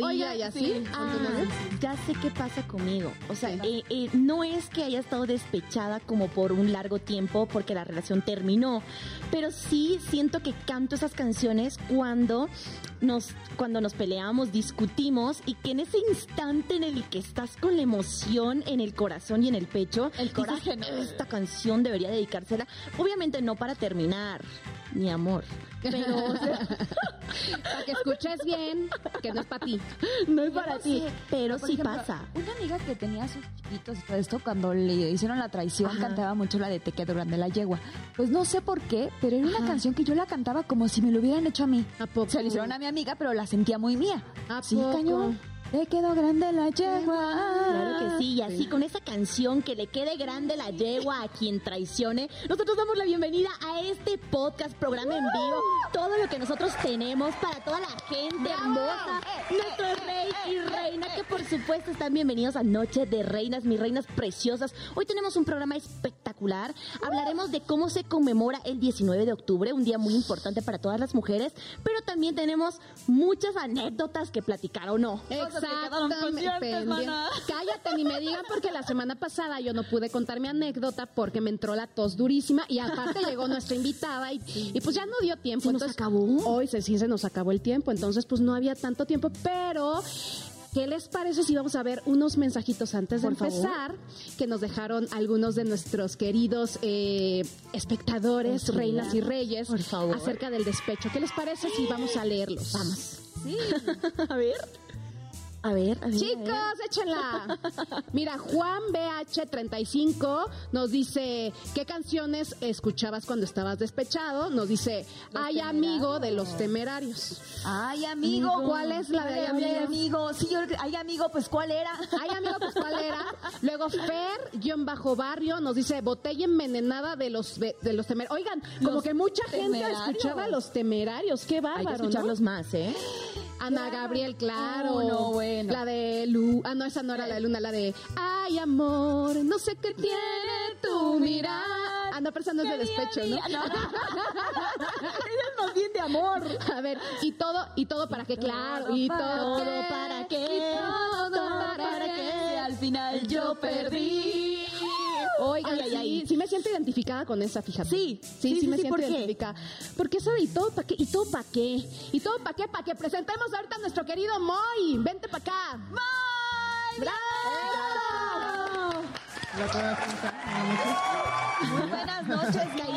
pesadilla y así. Ah, ya sé qué pasa conmigo. O sea, eh, eh, no es que haya estado despechada como por un largo tiempo porque la relación terminó, pero sí siento que canto esas canciones cuando nos cuando nos peleamos, discutimos y que en ese instante en el que estás con la emoción en el corazón y en el pecho, el coraje, esta canción debería dedicársela, obviamente no para terminar, mi amor, pero para que escuches bien, que no es para ti. No es para ti, pero sí pasa. Una amiga que tenía sus chiquitos y todo esto, cuando le hicieron la traición, cantaba mucho la de Te quedo grande la yegua. Pues no sé por qué, pero era una canción que yo la cantaba como si me lo hubieran hecho a mí. ¿A poco? Se la hicieron a mi amiga, pero la sentía muy mía. ¿A sí, poco? cañón. Te quedó grande la yegua. Claro que sí, y así con esa canción que le quede grande la yegua a quien traicione, nosotros damos la bienvenida a este podcast, programa en vivo, todo lo que nosotros tenemos para toda la gente hermosa, nuestro rey y reina, que por supuesto están bienvenidos a Noche de Reinas, mis reinas preciosas. Hoy tenemos un programa espectacular, hablaremos de cómo se conmemora el 19 de octubre, un día muy importante para todas las mujeres, pero también tenemos muchas anécdotas que platicar o no. Exactamente. Cállate, ni me digan porque la semana pasada yo no pude contar mi anécdota porque me entró la tos durísima y aparte llegó nuestra invitada y, y pues ya no dio tiempo. ¿Se nos Entonces, acabó? Hoy se, sí se nos acabó el tiempo, entonces pues no había tanto tiempo, pero... ¿Qué les parece si vamos a ver unos mensajitos antes de Por favor. empezar que nos dejaron algunos de nuestros queridos eh, espectadores, Por reinas y reyes, Por favor. acerca del despecho? ¿Qué les parece si vamos a leerlos? Vamos. Sí. A ver. A ver, a ver. Chicos, échenla. Mira, Juan BH35 nos dice, ¿qué canciones escuchabas cuando estabas despechado? Nos dice, Ay amigo de los temerarios. Ay, amigo. ¿Cuál es la de Ay, Ay, amigo? amigo. Sí, yo, ay, amigo, pues ¿cuál era? Ay amigo, pues ¿cuál era? Luego Fer, guion bajo barrio, nos dice, botella envenenada de los, de los temerarios. Oigan, como Los que mucha gente escuchaba a los temerarios. Qué Hay que bárbaro, ¿no? escucharlos más, ¿eh? Ana Gabriel, claro. Oh, no, bueno. La de Lu. Ah, no, esa no era la de Luna, la de Ay, amor, no sé qué tiene tu mirada. Ah, no, pero esa no es de despecho, ¿no? es más bien de amor. A ver, y todo, y todo para qué, claro, y todo, para qué. y todo para qué. Al final yo perdí. Oigan, Ay, ay, ay. sí, sí me siento identificada con esa, fíjate. Sí, sí, sí, sí, sí, me sí, siento ¿por qué? identificada. Porque eso de y todo para qué, y todo para qué, y todo para qué, para que presentemos ahorita a nuestro querido Moy. Vente para acá. ¡Moy! ¡Bravo! Muy buenas noches, que-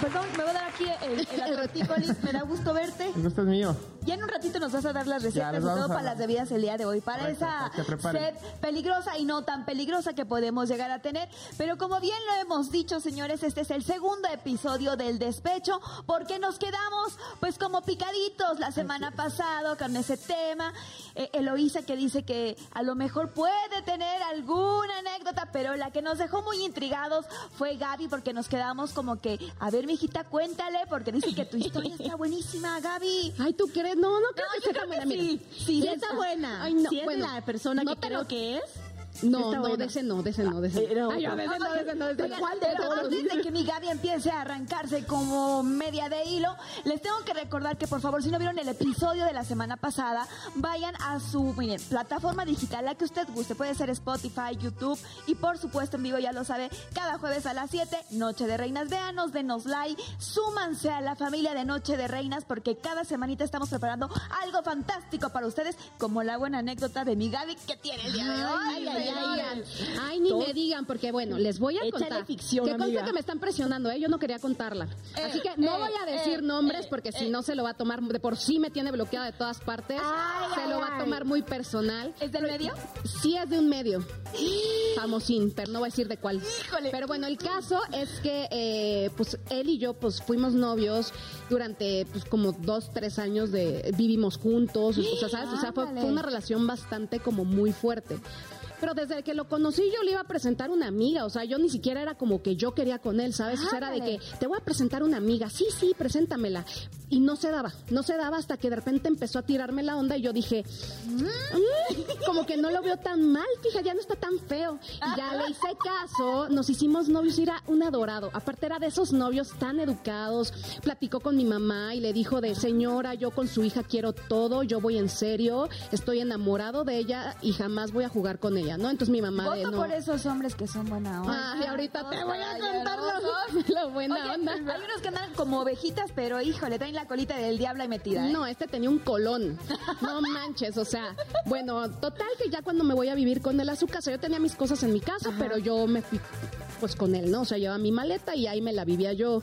Perdón, me voy a dar aquí el, el. Me da gusto verte. El gusto es mío. Ya en un ratito nos vas a dar las recetas vamos todo para las bebidas el día de hoy, para Correcto, esa para sed peligrosa y no tan peligrosa que podemos llegar a tener. Pero como bien lo hemos dicho, señores, este es el segundo episodio del despecho, porque nos quedamos pues como picaditos la semana pasada con ese tema. Eh, Eloísa que dice que a lo mejor puede tener alguna anécdota, pero la que nos dejó muy intrigados fue Gaby, porque nos quedamos como que, a ver, mijita, cuéntale, porque dice que tu historia está buenísima, Gaby. Ay, ¿tú crees? No, no creo No, que yo sea creo que buena. sí. Mira. Sí, Sí, sí está buena. Ay, no, si es bueno, la persona no que creo lo- que es. No, Está no, buena. de ese no, de ese no, de ese Eh, no. no, Ay, no. de ese no, de ese no, de ese Oigan, ¿Cuál de pero todos? antes de que mi Gaby empiece a arrancarse como media de hilo, les tengo que recordar que por favor, si no vieron el episodio de la semana pasada, vayan a su miren, plataforma digital, la que usted guste. Puede ser Spotify, YouTube y por supuesto en vivo, ya lo sabe, cada jueves a las 7, Noche de Reinas. Véanos, denos like, súmanse a la familia de Noche de Reinas porque cada semanita estamos preparando algo fantástico para ustedes, como la buena anécdota de mi Gaby que tiene el día de hoy. Ay, ay, ay, ni me digan, porque bueno, les voy a contar. ficción, que conste que me están presionando, ¿eh? Yo no quería contarla. Eh, Así que no eh, voy a decir eh, nombres eh, porque si no se lo va a tomar, de por sí me tiene bloqueada de todas partes. Se lo va a tomar muy personal. ¿Es del medio? Sí es de un medio. Famosín, pero no voy a decir de cuál. Híjole. Pero bueno, el caso es que eh, pues él y yo pues fuimos novios durante pues como dos, tres años de vivimos juntos, o sea, ¿sabes? O sea, fue una relación bastante como muy fuerte. Pero desde que lo conocí yo le iba a presentar una amiga, o sea, yo ni siquiera era como que yo quería con él, ¿sabes? O sea, era de que te voy a presentar una amiga, sí, sí, preséntamela. Y no se daba, no se daba hasta que de repente empezó a tirarme la onda y yo dije, "Mm, como que no lo veo tan mal, fíjate, ya no está tan feo. Y ya le hice caso, nos hicimos novios y era un adorado. Aparte era de esos novios tan educados, platicó con mi mamá y le dijo de, señora, yo con su hija quiero todo, yo voy en serio, estoy enamorado de ella y jamás voy a jugar con ella, ¿no? Entonces mi mamá de, Voto no. por esos hombres que son buena onda. Ay, ahorita te voy a contar caballerosos. lo, lo buena Oye, onda. hay unos que andan como ovejitas, pero híjole, traen la colita del diablo ahí metida. ¿eh? No, este tenía un colón. No manches, o sea, bueno, total que ya cuando me voy a vivir con él a su casa, yo tenía mis cosas en mi casa, pero yo me fui pues con él, ¿no? O sea, llevaba mi maleta y ahí me la vivía yo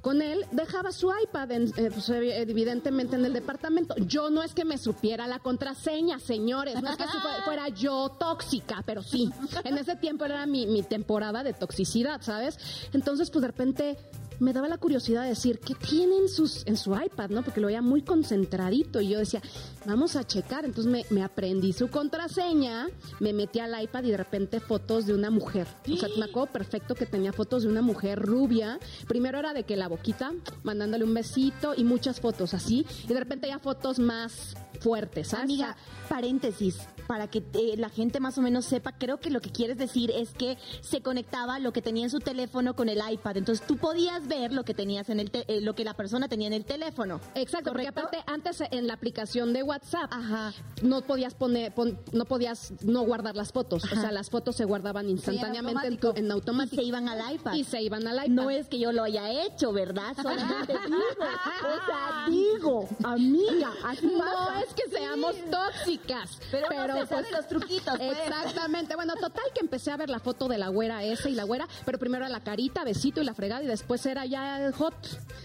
con él, dejaba su iPad, en- eh, pues, evi- evidentemente en el departamento. Yo no es que me supiera la contraseña, señores, no es que fuera yo tóxica, pero sí, en ese tiempo era mi, mi temporada de toxicidad, ¿sabes? Entonces, pues de repente me daba la curiosidad de decir, ¿qué tiene en, sus, en su iPad? ¿no? Porque lo veía muy concentradito y yo decía, vamos a checar. Entonces me, me aprendí su contraseña, me metí al iPad y de repente fotos de una mujer. O sea, me acuerdo perfecto que tenía fotos de una mujer rubia. Primero era de que la boquita, mandándole un besito y muchas fotos así. Y de repente ya fotos más fuertes, ¿sabes? Amiga, paréntesis, para que eh, la gente más o menos sepa, creo que lo que quieres decir es que se conectaba lo que tenía en su teléfono con el iPad. Entonces tú podías ver lo que tenías en el te- eh, lo que la persona tenía en el teléfono. Exacto, porque ¿Correcto? aparte antes en la aplicación de WhatsApp Ajá. no podías poner, pon- no podías no guardar las fotos, o sea, las fotos se guardaban instantáneamente en, automático. Y se iban al iPad. y se iban al iPad. No es que yo lo haya hecho, ¿verdad? Solamente digo. O sea, digo, amiga, así no pasa. es que seamos tóxicas, Pero, pero, no se sabe pues, los truquitos, pues. Exactamente. Bueno, total que empecé a ver la foto de la güera esa y la güera, pero primero era la carita, besito y la fregada y después era ya el hot.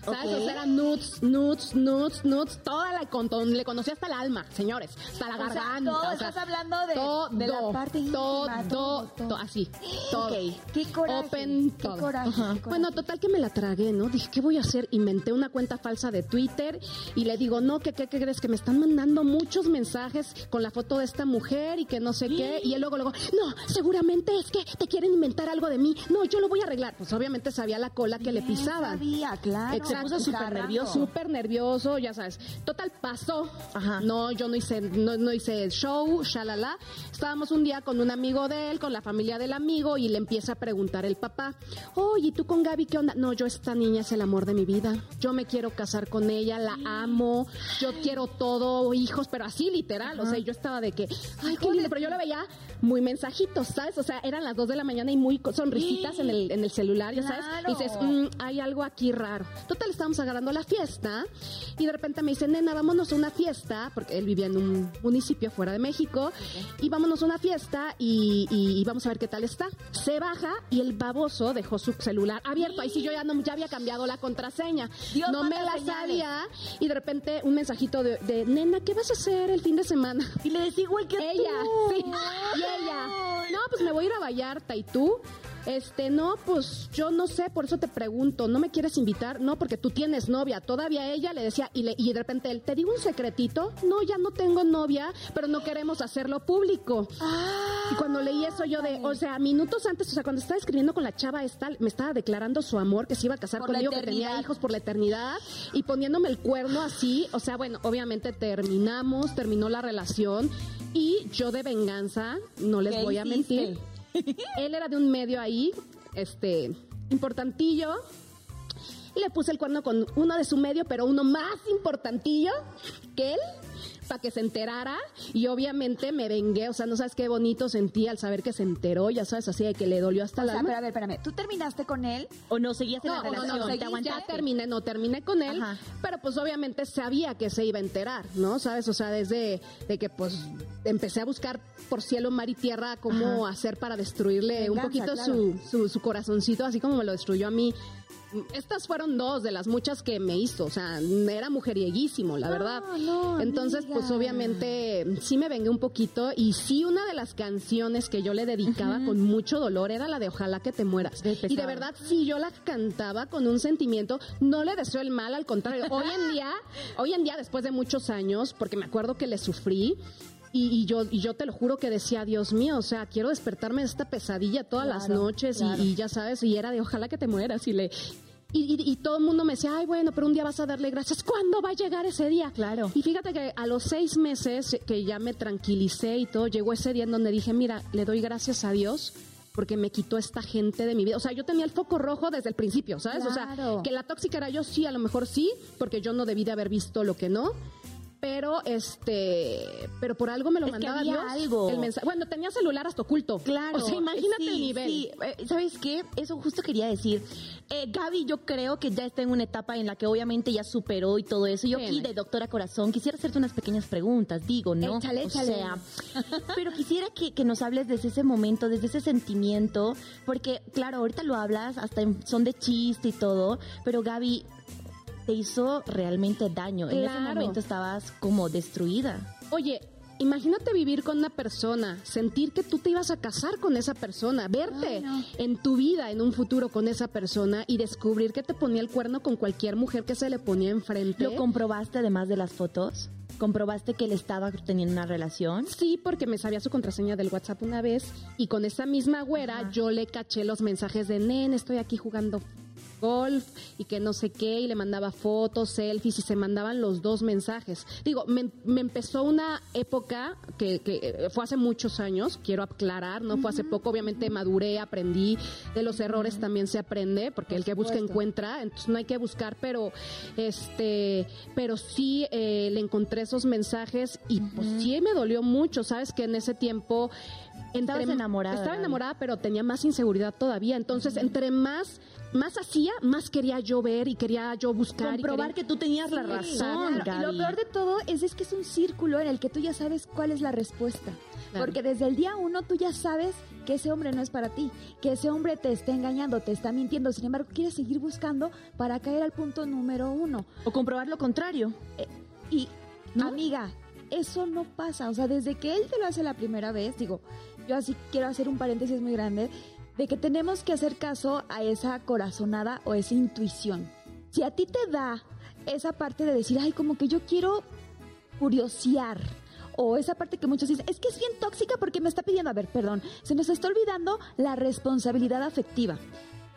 ¿Sabes? Ok. O sea, era nudes, nudes, nudes, nudes, toda la le conocí hasta el alma, señores, hasta la O sea, garganta. todo o sea, estás hablando de- todo, de la parte íntima, todo, todo, todo. to- así, todo. Ok. Qué coraje. Open, qué todo. coraje, qué coraje. Bueno, total que me la tragué, ¿no? Dije, ¿qué voy a hacer? Inventé una cuenta falsa de Twitter y le digo, no, ¿qué, qué, qué crees? Que me están mandando muchos mensajes con la foto de esta mujer y que no sé qué. Y él luego, luego, no, seguramente es que te quieren inventar algo de mí. No, yo lo voy a arreglar. Pues obviamente sabía la cola que le Bien pisaban. sabía, claro. Exacto. Puso súper nervioso. Súper nervioso, ya sabes. Total, pasó. Ajá. No, yo no hice, no, no hice show, shalala. Estábamos un día con un amigo de él, con la familia del amigo, y le empieza a preguntar el papá, oye, ¿y tú con Gaby qué onda? No, yo esta niña es el amor de mi vida. Yo me quiero casar con ella, la amo, yo quiero todo, hijos, pero así literal. O sea, yo estaba de que, ay, qué lindo, pero yo lo veía muy mensajitos, ¿sabes? O sea, eran las dos de la mañana y muy sonrisitas en el, en el celular, ya sabes. Y dices, "Mm, hay algo aquí raro. Total, estábamos agarrando la fiesta y de repente me dice, nena, vámonos a una fiesta, porque él vivía en un municipio fuera de México, y vámonos a una fiesta y, y- y vamos a ver qué tal está. Se baja y el baboso dejó su celular abierto. Ahí sí yo ya, no, ya había cambiado la contraseña. Dios no me la señales. sabía y de repente un mensajito de, de, nena, ¿qué vas a hacer el fin de semana? Y le decía igual que Ella, tú. sí. Y ella, no, pues me voy a ir a Vallarta. ¿Y tú? Este, no, pues yo no sé, por eso te pregunto, ¿no me quieres invitar? No, porque tú tienes novia. Todavía ella le decía, y, le- y de repente él, ¿te digo un secretito? No, ya no tengo novia, pero no queremos hacerlo público. Y cuando leí eso yo de, o sea, minutos antes, o sea, cuando estaba escribiendo con la chava esta, me estaba declarando su amor, que se iba a casar conmigo, que tenía hijos por la eternidad, y poniéndome el cuerno así, o sea, bueno, obviamente terminamos, terminó la relación, y yo de venganza, no les ¿Qué voy a mentir, él era de un medio ahí, este, importantillo, y le puse el cuerno con uno de su medio, pero uno más importantillo que él, para que se enterara. Y obviamente me vengué, o sea, no sabes qué bonito sentí al saber que se enteró, ya sabes, así de que le dolió hasta O la sea, pero a ver, espérame. ¿Tú terminaste con él? O no seguías en No, la no, relación, no, te seguí, ya terminé, no terminé con él, Ajá. pero pues obviamente sabía que se iba a enterar, ¿no? ¿Sabes? O sea, desde de que pues empecé a buscar por cielo, mar y tierra cómo hacer para destruirle un poquito claro. su, su, su corazoncito, así como me lo destruyó a mí. Estas fueron dos de las muchas que me hizo, o sea, era mujerieguísimo, la verdad. no, Entonces, pues obviamente sí me vengué un poquito y sí una de las canciones que yo le dedicaba con mucho dolor era la de Ojalá que te mueras. Y de verdad sí yo la cantaba con un sentimiento, no le deseo el mal, al contrario. Hoy en día, hoy en día después de muchos años, porque me acuerdo que le sufrí Y, yo, y yo te lo juro que decía, Dios mío, o sea, quiero despertarme de esta pesadilla todas las noches y, y, ya sabes, y era de ojalá que te mueras y le y, todo el mundo me decía, ay, bueno, pero un día vas a darle gracias. ¿Cuándo va a llegar ese día? Claro. Y fíjate que a los seis meses que ya me tranquilicé y todo, llegó ese día en donde dije, mira, le doy gracias a Dios porque me quitó esta gente de mi vida. O sea, yo tenía el foco rojo desde el principio, ¿sabes? O sea, que la tóxica era yo, sí, a lo mejor sí, porque yo no debí de haber visto lo que no pero este pero por algo me lo mandaba Dios algo. el mensaje bueno tenía celular hasta oculto. Claro. O sea imagínate el nivel. sí. Eh, sabes qué eso justo quería decir. Eh, Gaby yo creo que ya está en una etapa en la que obviamente ya superó y todo eso. Yo aquí de doctora corazón quisiera hacerte unas pequeñas preguntas digo no échale, échale. o sea pero quisiera que, que, nos hables desde ese momento desde ese sentimiento porque claro ahorita lo hablas hasta en son de chiste y todo pero Gaby te hizo realmente daño. En ese momento estabas como destruida. Oye, Imagínate vivir con una persona, sentir que tú te ibas a casar con esa persona, verte en tu vida en un futuro con esa persona y descubrir que te ponía el cuerno con cualquier mujer que se le ponía enfrente. ¿Lo comprobaste además de las fotos? ¿Comprobaste que él estaba teniendo una relación? Sí, porque me sabía su contraseña del WhatsApp una vez y con esa misma güera yo le caché los mensajes de Nen, estoy aquí jugando golf y que no sé qué, y le mandaba fotos, selfies y se mandaban los dos mensajes. Digo, me, empezó una época que, que, fue hace muchos años, quiero aclarar, no fue hace poco, obviamente maduré, aprendí, de los errores también se aprende, porque el que busca encuentra, entonces no hay que buscar, pero este, pero sí eh, le encontré esos mensajes y pues sí me dolió mucho, sabes que en ese tiempo Estabas enamorada. Estaba enamorada, pero tenía más inseguridad todavía. Entonces, entre más más hacía, más quería yo ver y quería yo buscar. Comprobar que tú tenías la razón. Y lo peor de todo es, es que es un círculo en el que tú ya sabes cuál es la respuesta. Porque desde el día uno tú ya sabes que ese hombre no es para ti, que ese hombre te está engañando, te está mintiendo. Sin embargo, quieres seguir buscando para caer al punto número uno. O comprobar lo contrario. Eh, y, amiga, eso no pasa. O sea, desde que él te lo hace la primera vez, digo, yo así quiero hacer un paréntesis muy grande de que tenemos que hacer caso a esa corazonada o esa intuición. Si a ti te da esa parte de decir, ay, como que yo quiero curiosear, o esa parte que muchos dicen, es que es bien tóxica porque me está pidiendo, a ver, perdón, se nos está olvidando la responsabilidad afectiva.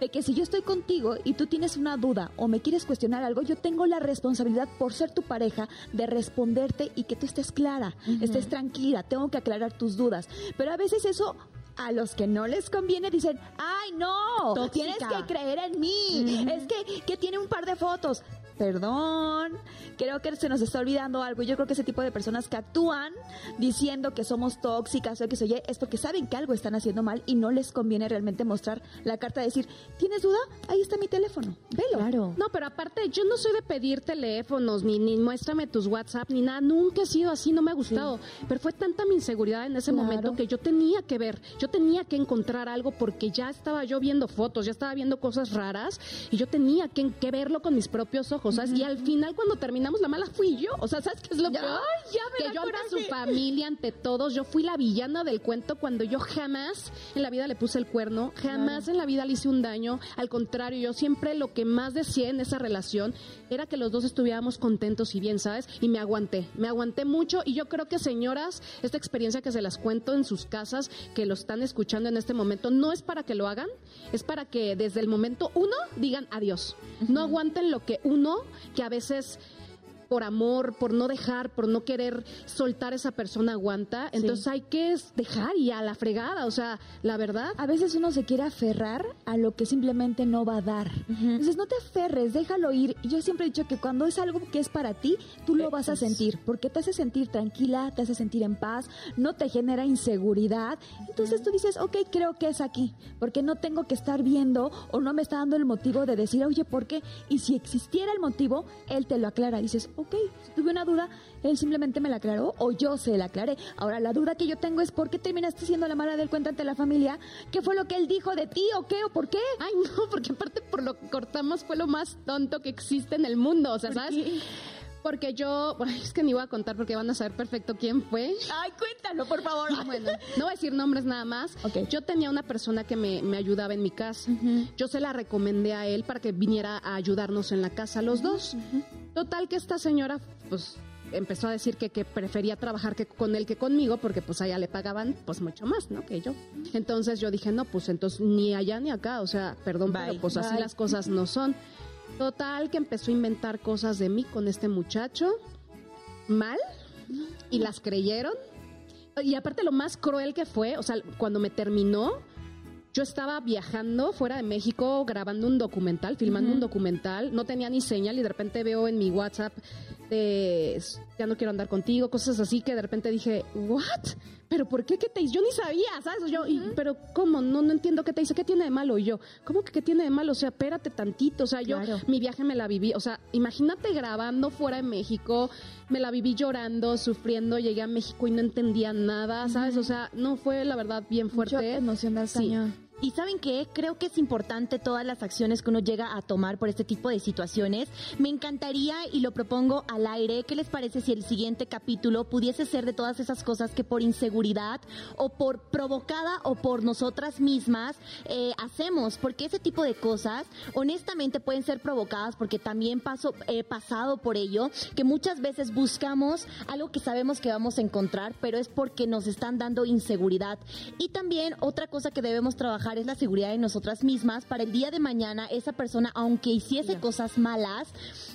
De que si yo estoy contigo y tú tienes una duda o me quieres cuestionar algo, yo tengo la responsabilidad por ser tu pareja de responderte y que tú estés clara, estés tranquila, tengo que aclarar tus dudas. Pero a veces eso a los que no les conviene dicen, ay no, tienes que creer en mí, es que, que tiene un par de fotos perdón, creo que se nos está olvidando algo. Yo creo que ese tipo de personas que actúan diciendo que somos tóxicas o que soy es porque saben que algo están haciendo mal y no les conviene realmente mostrar la carta de decir, ¿tienes duda? Ahí está mi teléfono, velo. Claro. No, pero aparte, yo no soy de pedir teléfonos, ni, ni muéstrame tus WhatsApp, ni nada. Nunca he sido así, no me ha gustado. Pero fue tanta mi inseguridad en ese momento que yo tenía que ver, yo tenía que encontrar algo porque ya estaba yo viendo fotos, ya estaba viendo cosas raras y yo tenía que, que verlo con mis propios ojos. Y al final, cuando terminamos, la mala fui yo. O sea, ¿sabes qué es lo peor? que yo ante su familia, ante todos, yo fui la villana del cuento cuando yo jamás en la vida le puse el cuerno, jamás en la vida le hice un daño. Al contrario, yo siempre lo que más decía en esa relación era que los dos estuviéramos contentos y bien, ¿sabes? Y me aguanté, me aguanté mucho. Y yo creo que, señoras, esta experiencia que se las cuento en sus casas, que lo están escuchando en este momento, no es para que lo hagan, es para que desde el momento uno digan adiós. No aguanten lo que uno que a veces por amor, por no dejar, por no querer soltar esa persona aguanta. Entonces hay que dejar y a la fregada, o sea, la verdad. A veces uno se quiere aferrar a lo que simplemente no va a dar. Entonces no te aferres, déjalo ir. Yo siempre he dicho que cuando es algo que es para ti, tú lo vas a sentir, porque te hace sentir tranquila, te hace sentir en paz, no te genera inseguridad. Entonces tú dices, ok, creo que es aquí, porque no tengo que estar viendo o no me está dando el motivo de decir, oye, ¿por qué? Y si existiera el motivo, él te lo aclara. Dices, ok, si tuve una duda, él simplemente me la aclaró o yo se la aclaré. Ahora, la duda que yo tengo es por qué terminaste siendo la mala del cuento ante la familia. ¿Qué fue lo que él dijo de ti o qué o por qué? Ay, no, porque aparte por lo que cortamos fue lo más tonto que existe en el mundo, o sea, ¿sabes? Porque yo, bueno, es que ni voy a contar porque van a saber perfecto quién fue. Ay, cuéntalo, por favor. Bueno, no voy a decir nombres nada más. Okay. Yo tenía una persona que me, me ayudaba en mi casa. Yo se la recomendé a él para que viniera a ayudarnos en la casa los dos. Total que esta señora, pues empezó a decir que, que prefería trabajar que con él que conmigo porque pues allá le pagaban pues mucho más, ¿no? Que yo. Entonces yo dije, no, pues entonces ni allá ni acá, o sea, perdón, Bye. pero pues así las cosas no son. Total, que empezó a inventar cosas de mí con este muchacho, mal, y las creyeron. Y aparte lo más cruel que fue, o sea, cuando me terminó, yo estaba viajando fuera de México grabando un documental, filmando un documental, no tenía ni señal y de repente veo en mi WhatsApp de ya no quiero andar contigo, cosas así que de repente dije, "What? ¿Pero por qué qué te hice? Yo ni sabía, ¿sabes? Yo, y, pero ¿cómo? No no entiendo qué te dice, ¿qué tiene de malo? Y yo, ¿cómo que qué tiene de malo? O sea, espérate tantito, o sea, yo Claro. mi viaje me la viví, o sea, imagínate grabando fuera de México, me la viví llorando, sufriendo, llegué a México y no entendía nada, ¿sabes? O sea, no fue la verdad bien fuerte. Mucho emocional, Sí. cañón. Y saben qué, creo que es importante todas las acciones que uno llega a tomar por este tipo de situaciones. Me encantaría y lo propongo al aire, ¿qué les parece si el siguiente capítulo pudiese ser de todas esas cosas que por inseguridad o por provocada o por nosotras mismas eh, hacemos? Porque ese tipo de cosas honestamente pueden ser provocadas porque también paso, he pasado por ello, que muchas veces buscamos algo que sabemos que vamos a encontrar, pero es porque nos están dando inseguridad. Y también otra cosa que debemos trabajar es la seguridad de nosotras mismas para el día de mañana esa persona, aunque hiciese cosas malas,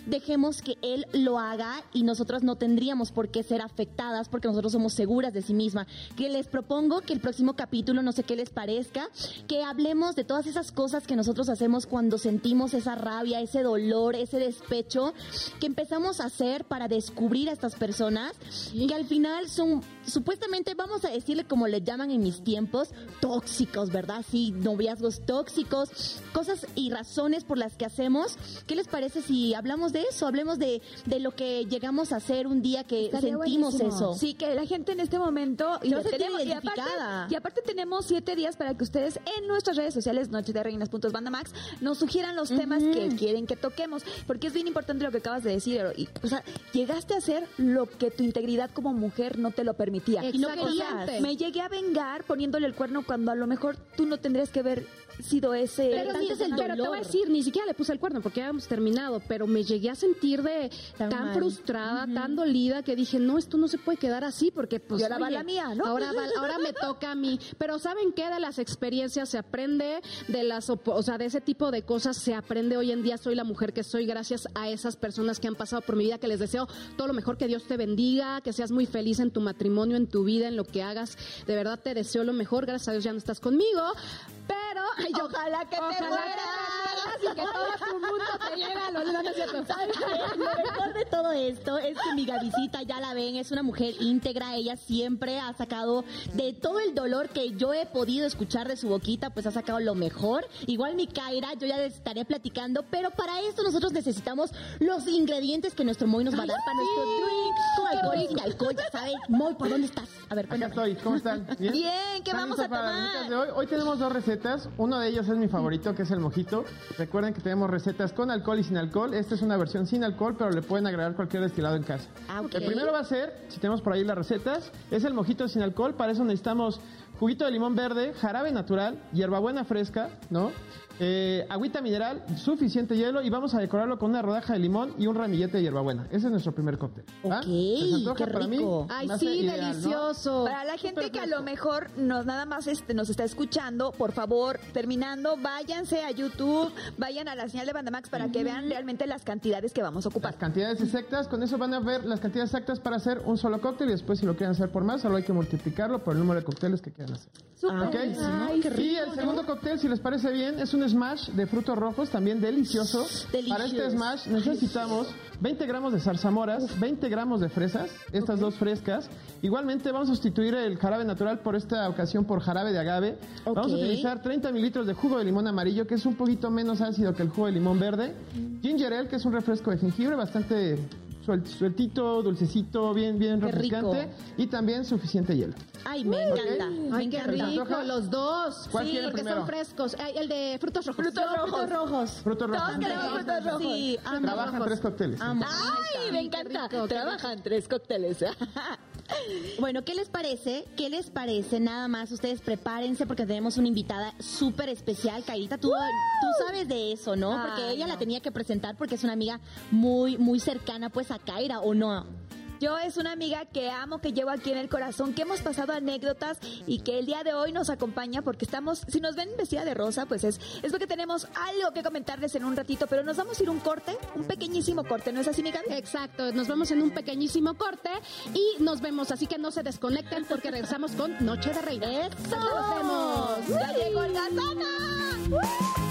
dejemos que él lo haga y nosotras no tendríamos por qué ser afectadas porque nosotros somos seguras de sí misma. Que les propongo que el próximo capítulo, no sé qué les parezca, que hablemos de todas esas cosas que nosotros hacemos cuando sentimos esa rabia, ese dolor, ese despecho, que empezamos a hacer para descubrir a estas personas que al final son supuestamente, vamos a decirle como le llaman en mis tiempos, tóxicos, ¿verdad? Sí, noviazgos tóxicos, cosas y razones por las que hacemos. ¿Qué les parece si hablamos de eso? Hablemos de, de lo que llegamos a hacer un día que Estaría sentimos buenísimo. eso. Sí, que la gente en este momento y tenemos- y aparte, y aparte tenemos siete días para que ustedes en nuestras redes sociales, Noche de Reinas.bandamax, nos sugieran los temas que quieren que toquemos. Porque es bien importante lo que acabas de decir. Y, o sea, llegaste a hacer lo que tu integridad como mujer no te lo permitía. Y no O sea, me llegué a vengar poniéndole el cuerno cuando a lo mejor tú no tendrías que haber sido ese. Pero sí sí, es el pero te voy a decir, ni siquiera le puse el cuerno porque ya habíamos terminado, pero me llegué a sentir de Tan frustrada, tan dolida que dije, no, esto no se puede quedar así porque pues Y ahora va oye, la mía, ¿no? Ahora va- ahora me toca a mí. Pero ¿saben qué? De las experiencias se aprende, de las o sea, de ese tipo de cosas se aprende hoy en día. Soy la mujer que soy gracias a esas personas que han pasado por mi vida, que les deseo todo lo mejor, que Dios te bendiga, que seas muy feliz en tu matrimonio, en tu vida, en lo que hagas. De verdad te deseo lo mejor. Gracias a Dios ya no estás conmigo, pero ay, Ojalá que te Ojalá mueras. que te mueras y que todo tu mundo te llegue a los cierto. ¿Saben qué? Lo mejor de todo esto es que mi Gavisita, ya la ven, es una mujer íntegra. Ella siempre ha sacado de todo el dolor que yo he podido escuchar de su boquita, pues ha sacado lo mejor. Igual mi Kaira, yo ya les estaré platicando, pero para esto nosotros necesitamos los ingredientes que nuestro Moy nos va a dar para nuestro drink con alcohol y sin alcohol. Ya sabes, Moy, ¿por dónde estás? A ver, Acá estoy, ¿cómo están? Bien, ¿qué ¿Están vamos a tomar? de hoy? Hoy tenemos dos recetas. Uno de ellos es mi favorito, que es el mojito. Recuerden que tenemos recetas con alcohol y sin alcohol. Esta es una versión sin alcohol, pero le pueden agregar cualquier destilado en casa. Ah. El primero va a ser, si tenemos por ahí las recetas, es el mojito sin alcohol. Para eso necesitamos juguito de limón verde, jarabe natural, hierbabuena fresca, ¿no? Eh, agüita mineral, suficiente hielo y vamos a decorarlo con una rodaja de limón y un ramillete de hierbabuena. Ese es nuestro primer cóctel. qué Para mí. Ay, sí, ideal, ¿no? delicioso. Para la gente que a lo mejor nos nada más este, nos está escuchando, por favor, terminando, váyanse a YouTube, vayan a la señal de Bandamax para que vean realmente las cantidades que vamos a ocupar. Las cantidades exactas, con eso van a ver las cantidades exactas para hacer un solo cóctel y después si lo quieren hacer por más, solo hay que multiplicarlo por el número de cócteles que quieran hacer. ¿Ok? Ay, qué y el segundo cóctel, si les parece bien, es un smash de frutos rojos, también delicioso. Para este smash necesitamos 20 gramos de zarzamoras, 20 gramos de fresas, estas dos frescas. Igualmente vamos a sustituir el jarabe natural por esta ocasión por jarabe de agave. Vamos a utilizar 30 mililitros de jugo de limón amarillo, que es un poquito menos ácido que el jugo de limón verde. Ginger ale, que es un refresco de jengibre bastante suel- sueltito, dulcecito, bien, bien Qué refrescante. rico. Y también suficiente hielo. Ay, me encanta. me Ay, qué encanta. rico, los dos. ¿Cuál sí, porque primero? son frescos. El de frutos rojos. Frutos rojos. rojos. Frutos rojos. Todos queremos frutos rojos. Sí, amo. Trabajan tres cócteles. Amo. Ay, me encanta. rico, Trabajan tres cócteles. Bueno, ¿qué les parece? ¿Qué les parece? Nada más, ustedes prepárense porque tenemos una invitada súper especial. Cairita, tú, tú sabes de eso, ¿no? Porque Ay, ella la tenía que presentar porque es una amiga muy, muy cercana pues a Kaira, ¿o no? Yo es una amiga que amo, que llevo aquí en el corazón, que hemos pasado anécdotas y que el día de hoy nos acompaña porque estamos, si nos ven vestida de rosa, pues es, es porque tenemos algo que comentarles en un ratito, pero nos vamos a ir un corte, un pequeñísimo corte, ¿no es así, mi Gaby? Exacto, nos vemos en un pequeñísimo corte y nos vemos, así que no se desconecten porque regresamos con Noche de Reina. ¡Eso! ¡Nos vemos! ¡Ya llegó el gazana!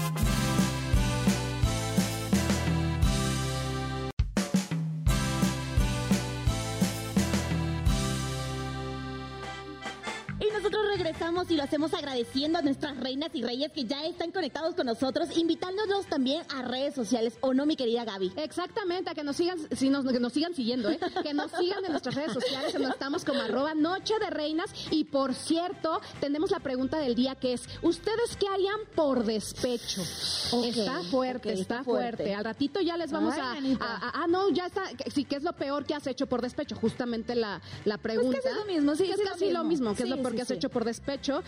Nosotros regresamos y lo hacemos agradeciendo a nuestras reinas y reyes que ya están conectados con nosotros, invitándonos también a redes sociales, ¿o no, mi querida Gaby? Exactamente, a que nos sigan, si nos, que nos sigan siguiendo, ¿eh? que nos sigan en nuestras redes sociales, donde estamos como arroba Noche de Reinas. Y por cierto, tenemos la pregunta del día que es, ¿ustedes qué harían por despecho? Está fuerte, está, fuerte. fuerte. Al ratito ya les vamos Ay, a, manita. a- a- Ah, no, ya está. que- Sí, ¿qué es lo peor que has hecho por despecho? Justamente la, la pregunta. casi lo mismo, sí, Que es lo casi lo mismo. mismo, que es lo peor sí, que has sí. hecho por despecho.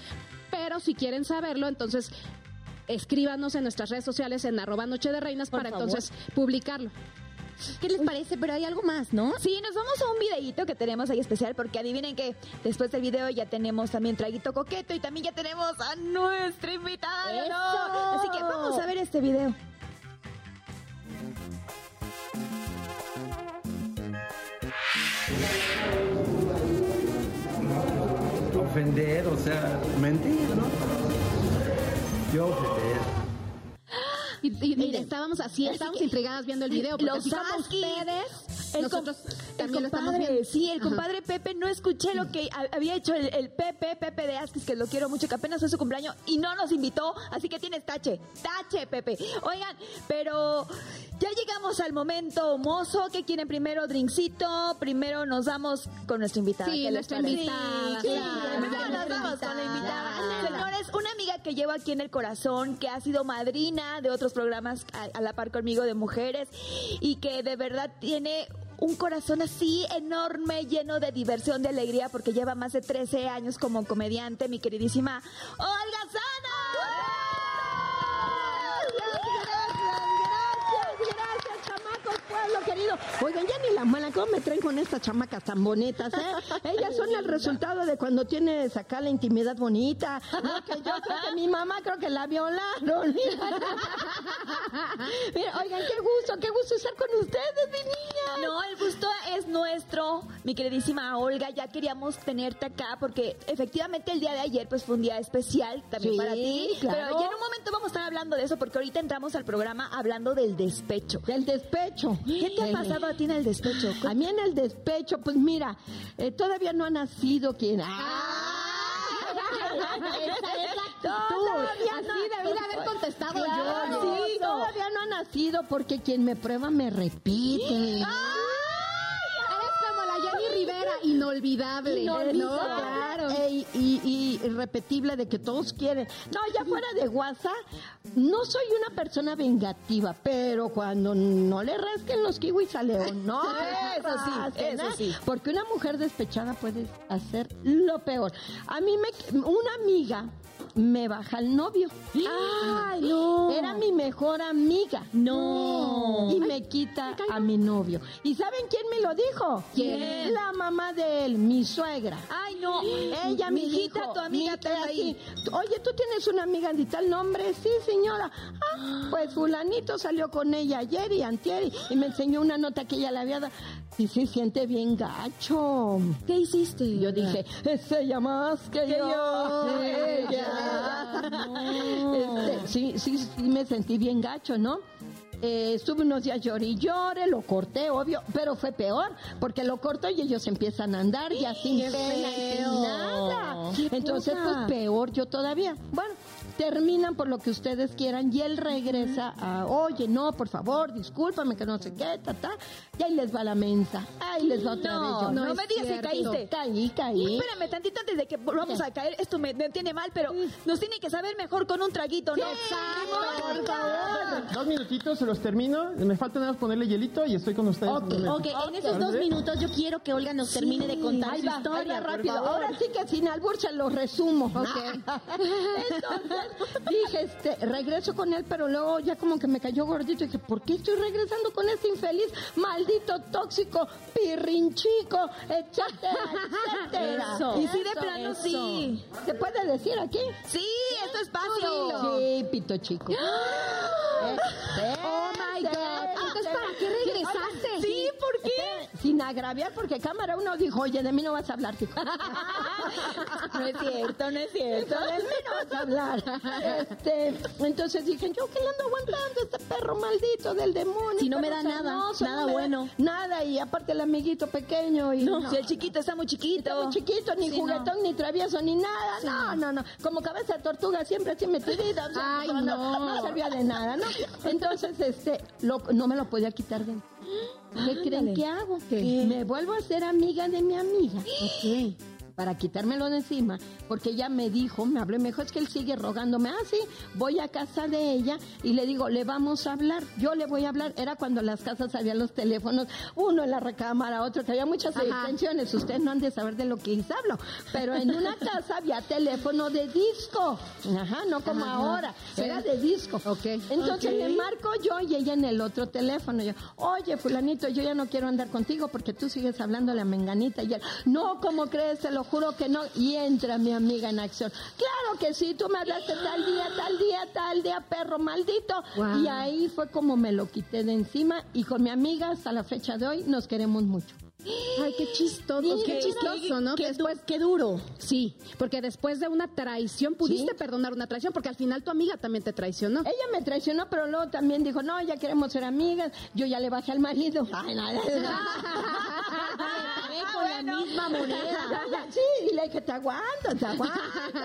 Pero si quieren saberlo, entonces escríbanos en nuestras redes sociales en arroba Noche de Reinas Por para favor. entonces publicarlo. ¿Qué les parece? Pero hay algo más, ¿no? Sí, nos vamos a un videíto que tenemos ahí especial porque adivinen que después del video ya tenemos también traguito coqueto y también ya tenemos a nuestra invitada. ¡Eso! Así que vamos a ver este video. Ofender, o sea, mentir, ¿no? Yo ofender. Y, y- estábamos así, estábamos intrigadas viendo el video, porque Los ustedes, El, nosotros com- el también lo estamos compadre, viendo. sí, el Ajá. compadre Pepe, no escuché lo que ha- había hecho el, el Pepe, Pepe de Askis, que lo quiero mucho, que apenas fue su cumpleaños y no nos invitó, así que tienes tache, tache, Pepe. Oigan, pero ya llegamos al momento mozo, que quieren primero drinkcito, primero nos vamos con nuestra invitada. Sí, ¿qué les nuestra invitada, Sí, sí, primero nos vamos con la invitada. invitada. Señores, una amiga que llevo aquí en el corazón, que ha sido madrina de otros programas a, a la par conmigo de mujeres y que de verdad tiene un corazón así enorme, lleno de diversión, de alegría, porque lleva más de 13 años como comediante, mi queridísima Olga Sana. Gracias, gracias, chamacos, pueblo querido. Oigan, ya ni la mala, ¿cómo me traen con estas chamacas tan bonitas, eh? Ellas son el resultado de cuando tienes acá la intimidad bonita. No, que yo creo que mi mamá creo que la violaron. Mira, oigan, qué gusto, qué gusto estar con ustedes, mi niña. No, el gusto es nuestro, mi queridísima Olga. Ya queríamos tenerte acá porque efectivamente el día de ayer pues fue un día especial también Sí, para ti. claro. Pero ya en un momento vamos a estar hablando de eso porque ahorita entramos al programa hablando del despecho. Del despecho. ¿Qué te ha pasado a ti en el despecho? A mí en el despecho, pues mira, eh, todavía no ha nacido quien... Actitud. Todavía Así no. debí de haber contestado Claro, yo. sí, todavía no ha nacido porque quien me prueba me repite. Jenny Rivera, inolvidable. Inolvidable. ¿no? Claro. E- y, y irrepetible de que todos quieren. No, ya fuera de WhatsApp, no soy una persona vengativa, pero cuando no le rasquen los kiwis a León, no. Eso sí, rasquen, eso sí. Porque una mujer despechada puede hacer lo peor. A mí me, una amiga me baja el novio. Ay, no. Era mi mejor amiga. No. Y me quita a mi novio. ¿Y saben quién me lo dijo? ¿Quién? La mamá de él, mi suegra. Ay, no. Ella mi me hijita, tu amiga, mi- te así, Oye, ¿tú tienes una amiga de tal nombre? Sí, señora. Ah, pues fulanito salió con ella ayer y antier y, y me enseñó una nota que ella le había dado. Y se siente bien gacho. ¿Qué hiciste? Yo dije, es ella más que, yo. yo. Este, sí, sí, sí me sentí bien gacho, ¿no? Eh, estuve unos días lloré y llore, lo corté, obvio, pero fue peor, porque lo corto y ellos empiezan a andar y así ¡Qué pena feo! nada. ¡Qué Entonces, pues peor yo todavía. Bueno, terminan por lo que ustedes quieran y él regresa a, oye, no, por favor, discúlpame que no sé qué, ta, ta. Y ahí les va la mensa. Ahí les va otra No, vez. yo. no, me digas que caíste. Caí, caí. Espérame tantito antes de que volvamos a caer. Esto me, me tiene mal, pero nos tiene que saber mejor con un traguito, ¿no? Exacto, por favor. Dos minutitos, se los termino. Me falta nada más ponerle hielito y estoy con ustedes. Ok, en esos dos minutos yo quiero que Olga nos termine de contar Ahí su va, ahí historia. va rápido. Ahora sí que sin albur se lo resumo. Ok. Entonces, dije, este, regreso con él, pero luego ya como que me cayó gordito y dije, ¿por qué estoy regresando con este infeliz? Maldito tóxico, pirrinchico, etcétera, etcétera. Eso. Y sí, de plano, eso. sí. ¿Se puede decir aquí? Sí, es tu espacio. Sí, pito chico. Oh my God. Entonces, ¿para qué regresaste? Sí, ¿por qué? Sin agraviar, porque cámara uno dijo, oye, de mí no vas a hablar, chico. No es cierto, no es cierto. de mí no vas a hablar. Este, entonces dije, yo que le ando aguantando este perro maldito del demonio. Si no me da nada, nada no bueno. Nada, y aparte el amiguito pequeño. Y No, si el chiquito está muy chiquito. Está muy chiquito, ni Sí, juguetón, ni travieso, ni nada. No, no, no. Como cabeza de tortuga, siempre así metidita. O sea, Ay, no, no. no servía de nada, ¿no? Entonces, este, lo- no me lo podía quitar de ¿Qué creen que hago? Me vuelvo a ser amiga de mi amiga. Para quitármelo de encima, porque ella me dijo, me habló me dijo, es que él sigue rogándome, ah, sí, voy a casa de ella y le digo, le vamos a hablar, yo le voy a hablar. Era cuando en las casas había los teléfonos, uno en la recámara, otro, que había muchas extensiones, ustedes no han de saber de lo que les hablo, pero en una casa había teléfono de disco, ajá, no como ahora, era de disco. Ok. Entonces le marco yo y ella en el otro teléfono. Yo, oye, fulanito, yo ya no quiero andar contigo porque tú sigues hablando a la menganita. Y él, no, ¿cómo crees? Lo juro que no. Y entra mi amiga en acción. Claro que sí, tú me hablaste tal día, tal día, tal día, perro maldito. Y ahí fue como me lo quité de encima. Y con mi amiga hasta la fecha de hoy nos queremos mucho. Ay, qué chistoso, qué chistoso, ¿no? Que después, Qué duro. sí, porque después de una traición pudiste perdonar una traición, porque al final tu amiga también te traicionó. Ella me traicionó, pero luego también dijo, no, ya queremos ser amigas. Yo ya le bajé al marido. Ay, no, con la misma moneda. Sí, y le dije, te aguantas, te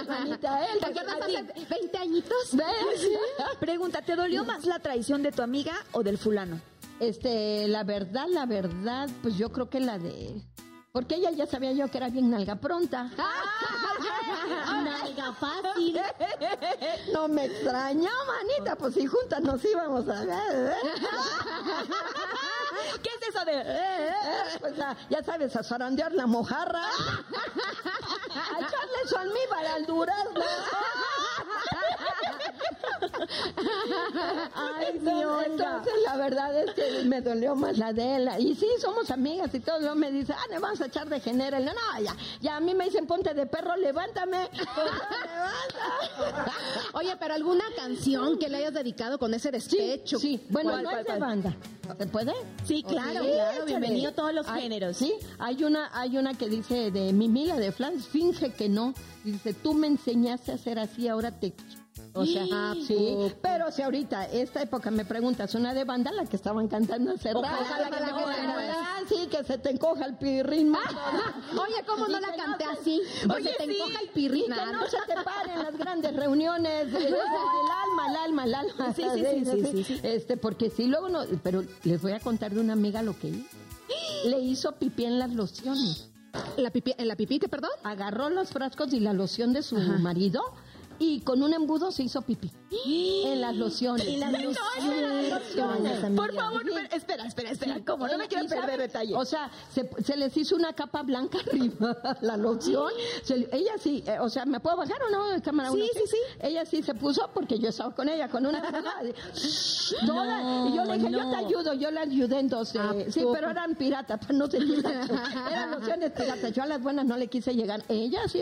manita. Él, ¿Te acuerdas hace 20 añitos? ¿Ves? Pregunta, ¿te dolió más la traición de tu amiga o del fulano? Este, la verdad, la verdad, pues yo creo que la de... Porque ella ya sabía yo que era bien nalga pronta. Nalga fácil. No me extrañó, manita, pues si juntas nos íbamos a ver. ¿Qué es eso de...? Pues ah, ya sabes, a zarandear la mojarra. A echarle su almíbar al durazno. Ay, Entonces, entonces, la verdad es que me dolió más la de él. Y sí, somos amigas y todo. Luego me dice, ah, le vamos a echar de genera. Y yo, no, ya, ya a mí me dicen, ponte de perro, levántame. Levanta. Oye, pero alguna canción que le hayas dedicado con ese despecho. Sí, bueno, ¿Cuál, no cuál, es de cuál? banda. ¿Se puede? Sí, claro, Sí, claro. Bienvenido a todos los Hay- géneros. Sí, hay una, hay una que dice de Mimila de Flans, finge que no. Dice, tú me enseñaste a hacer así, ahora te... O sea, ¿A sí, poco? pero si ahorita, esta época me preguntas, una de banda, la que estaban cantando hace rato. Ojalá que no Ah, fuera. sí, que se te encoja el pirrín. Oye, ¿cómo no la que canté se- así? Oye, te sí, encoja el pirrín. que no se te paren las grandes reuniones. El, el alma, el alma, el alma. Sí, sí, sí, sí, sí, sí. Este, porque sí, luego no. Pero les voy a contar de una amiga lo que hizo. Le hizo pipí en las lociones. ¿La pipi, ¿En la pipí, que perdón? Agarró los frascos y la loción de su marido y con un embudo se hizo pipí. En las lociones. Y las lociones. Por favor, espera, espera, espera. ¿Cómo? No me quiero ¿Y perder sabe? detalle. O sea, se, se les hizo una capa blanca arriba, la loción. Se ella sí, eh, o sea, ¿me puedo bajar o no? Cámara Sí, uno, sí, sí. Ella sí se puso porque yo estaba con ella, con una toda, Y yo le dije, yo te ayudo, yo la ayudé en dos. ¿A eh, sí, pero eran piratas, pues no se Eran lociones piratas. Yo a las buenas no le quise llegar. Ella sí,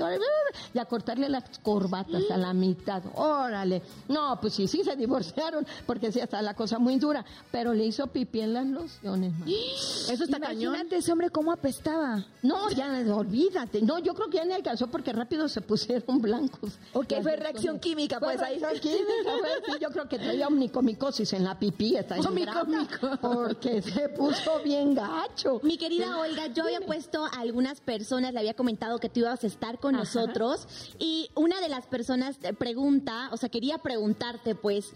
y a cortarle las corbatas a la mitad. Órale. No, pues sí, sí se divorciaron, porque sí está la cosa muy dura. Pero le hizo pipí en las lociones, man. Eso está cañón. Imagínate ese hombre cómo apestaba. No, ya olvídate. No, yo creo que ya ni alcanzó porque rápido se pusieron blancos. Ok, Las fue reacción química, pues ahí. reacción química, fue, sí, yo creo que traía omnicomicosis en la pipí. Está Porque se puso bien gacho. Mi querida Olga, yo había puesto a algunas personas, le había comentado que tú ibas a estar con Ajá. nosotros y una de las personas pregunta, o sea, quería preguntarte pues,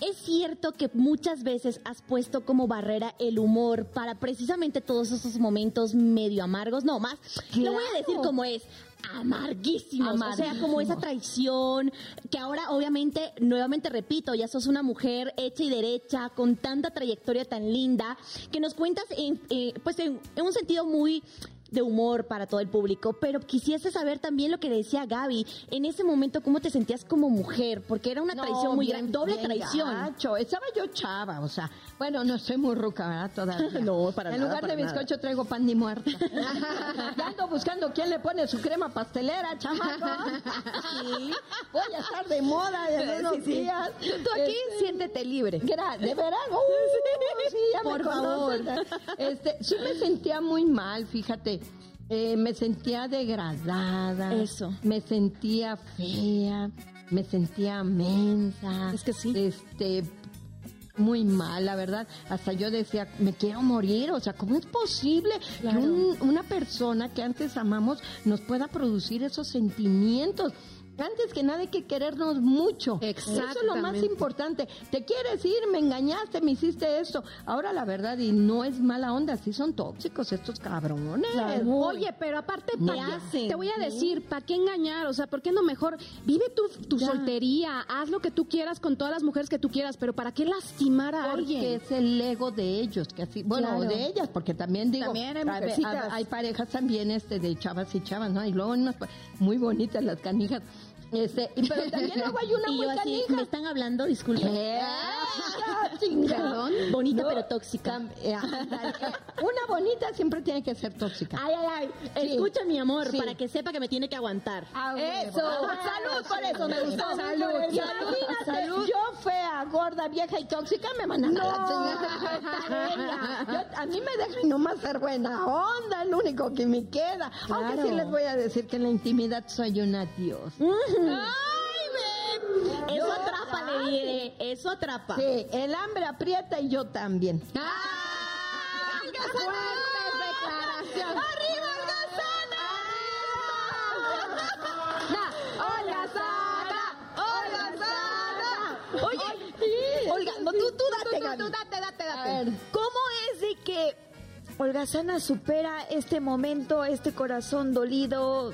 ¿es cierto que muchas veces has puesto como barrera el humor para precisamente todos esos momentos medio amargos? No, más, lo voy a decir Claro. como es. Amarguísimos, o sea, como esa traición, que ahora obviamente, nuevamente repito, ya sos una mujer hecha y derecha, con tanta trayectoria tan linda, que nos cuentas en, eh, pues en, en un sentido muy de humor para todo el público, pero quisiese saber también lo que decía Gaby. En ese momento, ¿cómo te sentías como mujer? Porque era una No, traición muy grande, doble bien traición. gacho. Estaba yo chava, o sea, bueno, no soy muy ruca, ¿verdad? Todavía. No, para En nada, lugar para de bizcocho traigo pan de muerto. ya ando buscando quién le pone su crema pastelera, chamaco. Sí, voy a estar de moda en unos días. Tú aquí Este, siéntete libre. De verdad, uh, sí, ya me Por conocen. Este, sí me sentía muy mal, fíjate. Eh, me sentía degradada. Eso. Me sentía fea. Me sentía mensa. Es que sí. Este, muy mal, la verdad. Hasta yo decía, me quiero morir. O sea, ¿cómo es posible que un- una persona que antes amamos nos pueda producir esos sentimientos? Antes que nada hay que querernos mucho. Eso es lo más importante. Te quieres ir, me engañaste, me hiciste esto. Ahora la verdad, y no es mala onda, sí son tóxicos estos cabrones. Oye, pero aparte, ¿pa' ¿Qué te voy a decir, ¿para qué engañar? O sea, ¿por qué no mejor vive tu, tu soltería? Haz lo que tú quieras con todas las mujeres que tú quieras, pero ¿para qué lastimar a Porque alguien? es el ego de ellos, que así, bueno, Claro. de ellas, porque también digo, También hay parejas también este de chavas y chavas, ¿no? Y luego unas muy bonitas las canijas. Este, y, pero también luego hay una Y muy yo así. ¿me están hablando? Disculpe. ¿Qué? Ah, chingada. Bonita No, pero tóxica. eh, ándale. Una bonita siempre tiene que ser tóxica. Ay, ay, ay. Sí. Escucha, mi amor, Sí. para que sepa que me tiene que aguantar. Eso. Salud por eso, me gustó. Salud. Salud. Imagínate, Yo fea, gorda, vieja y tóxica me mandan a chingada. Yo- a mí me dejan nomás ser buena onda, lo único que me queda. Aunque sí les voy a decir que en la intimidad soy una dios. Eso atrapa, le diré. Eso atrapa. Sí, el hambre aprieta y yo también. Oye, Olga, no, tú, tú date, Gaby. tú, date, date, date. ¿Cómo es de que Olga Sana supera este momento, este corazón dolido?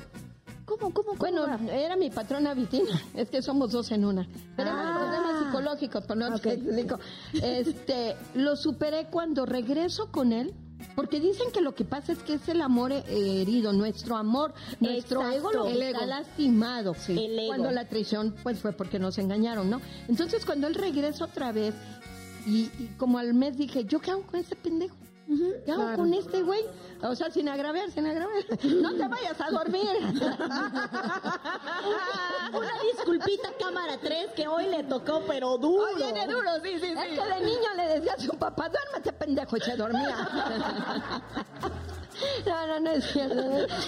¿Cómo, cómo, cómo? Bueno, era mi patrona Vitina. Es que somos dos en una. Tenemos Ah. problemas psicológicos, pero no explico. Este, lo superé cuando regreso con él. Porque dicen que lo que pasa es que es el amor eh, herido, nuestro amor, nuestro Exacto. ego lo El está ego. lastimado. El ego. Cuando la traición pues fue porque nos engañaron, ¿no? Entonces cuando él regresa otra vez y, y como al mes dije, ¿yo qué hago con ese pendejo? ¿Qué hago con este güey? O sea, sin agraviar, sin agraviar. No te vayas a dormir. Una disculpita, cámara 3, que hoy le tocó, pero duro. Viene duro, sí, sí, Es sí. que de niño le decía a su papá, duérmete pendejo, y se dormía. No, no, no es cierto.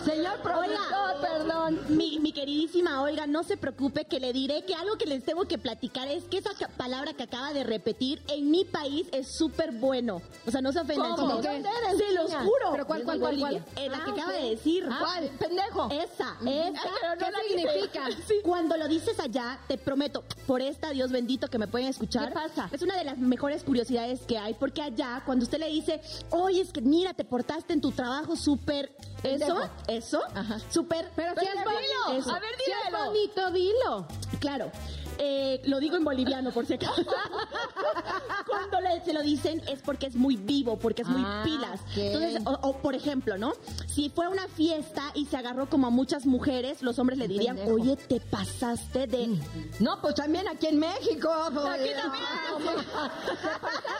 Señor productor, perdón. Mi, mi queridísima Olga, no se preocupe que le diré que algo que les tengo que platicar es que esa palabra que acaba de repetir en mi país es súper bueno. O sea, no se ofendan, ¿Cómo? chicos. ¿De dónde eres, Se los juro. ¿Pero cuál, cuál, cuál. Eh, la que Ah, acaba ok. de decir. ¿Cuál? Pendejo. Esa, esa. pero no ¿Qué la significa? dice. Cuando lo dices allá, te prometo, por esta Dios bendito que me pueden escuchar. ¿Qué pasa? Es una de las mejores curiosidades que hay, porque allá, cuando usted le dice, oye, es que mira, te portaste en tu trabajo súper. Eso, eso, Ajá. súper. Pero si es bonito. Eso. A ver, Si es bonito, dilo. Claro. Eh, lo digo en boliviano, por si acaso. Cuando le- se lo dicen es porque es muy vivo, porque es muy Ah, pilas. Entonces, o, o, por ejemplo, ¿no? Si fue una fiesta y se agarró como a muchas mujeres, los hombres le dirían, pendejo. oye, te pasaste de... No, pues también aquí en México. Aquí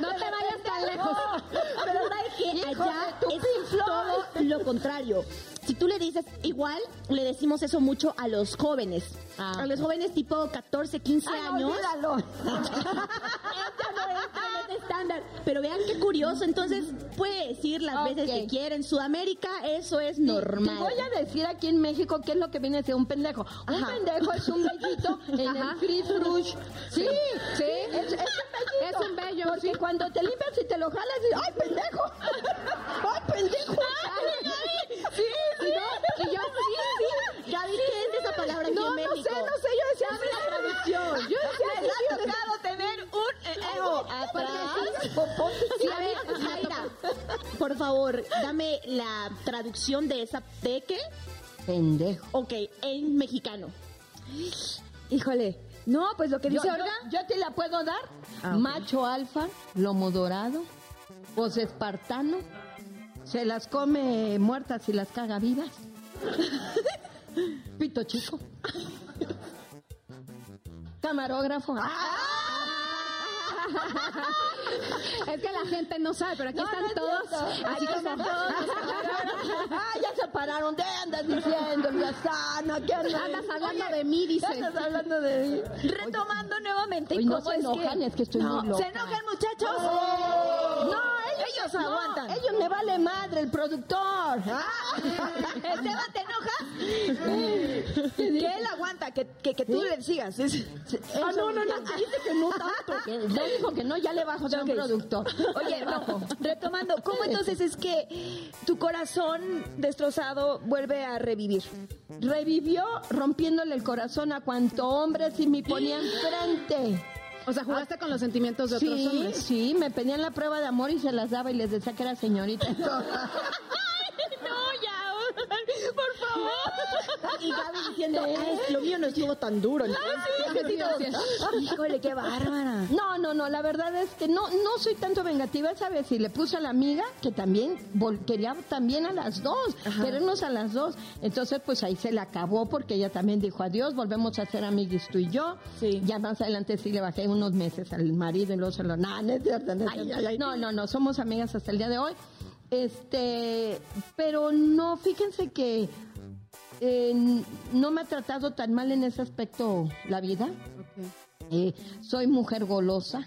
No te vayas tan lejos. Pero sabes que allá es todo lo contrario. Si tú le dices, igual le decimos eso mucho a los jóvenes. Ah, a los jóvenes tipo 14, 15 Ah, no, años. olvídalo. Esto no es el estándar. Pero vean qué curioso. Entonces, puede decir las veces que Ok. quiere. En Sudamérica, eso es Te normal. voy a decir aquí en México qué es lo que viene a ser un pendejo. Un Ajá. pendejo es un bellito en el frizz rouge. Sí, Sí. Es, es un bellito. Es un bello, Porque sí. cuando te limpias y te lo jalas, dices, ¡ay, pendejo! ¡Ay, pendejo! Sí, sí, no. Y yo, sí, sí. Gaby, ¿qué palabra No, no sé, no sé, yo decía Dame la traducción. Yo decía, me ha tocado tener un eh, ego. Atrás. Sí, a ver, Zaira, por favor, dame la traducción de esa de qué? Pendejo. Ok, en mexicano. Híjole. No, pues lo que dice yo- Olga. yo te la puedo dar. Ah. Macho alfa, lomo dorado, voz espartano, Se las come muertas y las caga vivas. Pito chico. Camarógrafo. Es que la gente no sabe, pero aquí No, están no es todos. cierto. Así Aquí como. están todos. Ah, ya se pararon. ¿Qué andas diciendo, Sana? ¿Qué andas, Andas hablando Oye, de mí, ¿qué dice. Andas hablando de mí. Retomando nuevamente, Oye, no ¿cómo se es enojan, que... es que estoy muy loca. ¿Se enojan, muchachos? No, ellos, Ellos no, aguantan. ellos me vale madre, el productor. Esteban, ¿te enojas? que él aguanta, que, que, que tú le sigas. Ah, no, no, no, dice que no tanto. Que ya dijo que no, ya le bajo a un productor. Oye, bajo. retomando, ¿cómo entonces es que tu corazón destrozado vuelve a revivir? Revivió rompiéndole el corazón a cuanto hombre si me ponía enfrente. O sea, jugaste con los sentimientos de otros Sí, hombres. sí, me pedían la prueba de amor y se las daba y les decía que era señorita. No, ya, por favor. Y Gaby diciendo, "Ay, lo mío no estuvo tan duro. Híjole, qué bárbara. No, no, no, la verdad es que no, no soy tanto vengativa, ¿sabes? Si le puse a la amiga, que también quería también a las dos, querernos a las dos. Entonces, pues ahí se le acabó porque ella también dijo adiós, volvemos a ser amiguis tú y yo. Sí. Ya más adelante sí le bajé unos meses al marido y luego se lo... No. No, no, no, somos amigas hasta el día de hoy. Este, pero no, fíjense que eh, no me ha tratado tan mal en ese aspecto la vida. Eh, soy mujer golosa.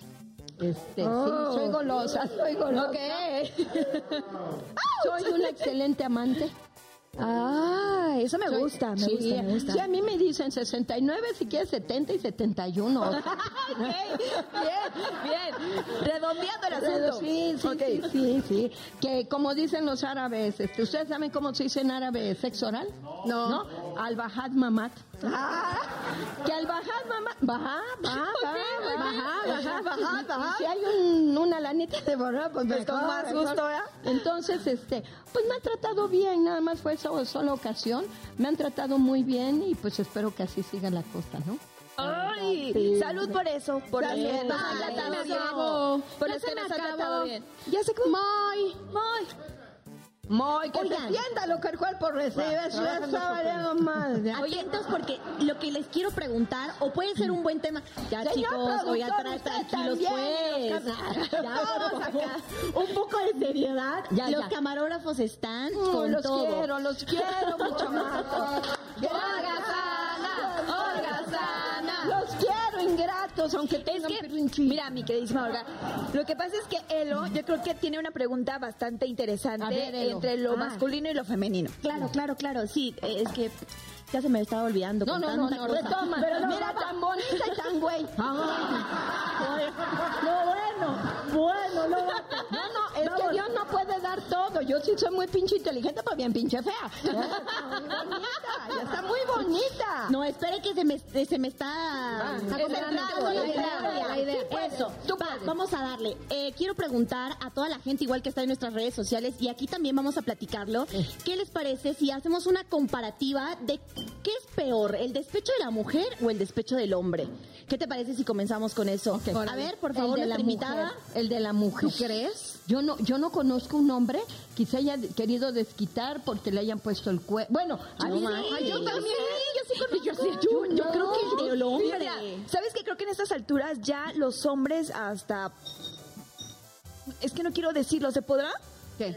Este, sí, soy golosa, soy golosa. Soy una excelente amante. Ah, eso me Soy- gusta, me sí, gusta, me gusta. Sí, a mí me dicen 69, si quieres 70 y 71. Ok, bien, bien. Redondeando el asunto. Sí, sí, Ok. sí, sí, sí. Que como dicen los árabes, este, ¿ustedes saben cómo se dice en árabe sexo oral? No. ¿No? Al-Bahad Mamat. Que al-Bahad Mamat. Baja, baja, baja, baja, baja, baja. Si hay un, una lanita de borrar, pues, Pues con mejor, más mejor. gusto, ¿verdad? Entonces, este, pues me han tratado bien, nada más fue esa sola ocasión. Me han tratado muy bien y pues espero que así siga la cosa, ¿no? Ay, Sí. salud por eso, por Salud. Ay, bien. Por Ya se que me han tratado bien. Ya se acabó. Muy. Muy. Muy, que Oigan. se sienta lo que el cuerpo recibe, eso madre. Atentos porque lo que les quiero preguntar, o puede ser un buen tema. Ya Señor chicos, oigan, productor, tra- usted tranquilos pues. los Ya, Todos acá. Un poco de seriedad. Ya, Los ya. camarógrafos están Mm, con los todo. quiero, los quiero mucho más. holgazana. Aunque Es tengan que, pirrinchín. mira, mi queridísima Olga, lo que pasa es que Elo, yo creo que tiene una pregunta bastante interesante ver, entre lo Ah. masculino y lo femenino. Claro, claro, claro. Sí, es que ya se me estaba olvidando. No, no, no, no, retoma. Pero Mira, tan bonita y tan güey. No, bueno, bueno, no. No, no, es que Dios no puede dar todo. Yo sí soy muy pinche inteligente, pero bien pinche fea. Ya está muy bonita, ya está muy bonita. No, espere que se me, se me está acomodando acomodando la idea, la idea. Eso, va, vamos a darle. Eh, quiero preguntar a toda la gente, igual que está en nuestras redes sociales, y aquí también vamos a platicarlo. ¿Qué les parece si hacemos una comparativa de qué es peor, el despecho de la mujer o el despecho del hombre? ¿Qué te parece si comenzamos con eso? A ver, por favor, nuestra invitada. el de la mujer. ¿Tú crees? Yo no, yo no conozco un hombre que se haya querido desquitar porque le hayan puesto el cuerno. Bueno, a mí Ay, yo también. yo sí conozco. Yo sí, yo- yo creo que el del hombre. Mira, ¿sabes qué? Creo que en estas alturas ya los hombres hasta... Es que no quiero decirlo, ¿se podrá? ¿Qué?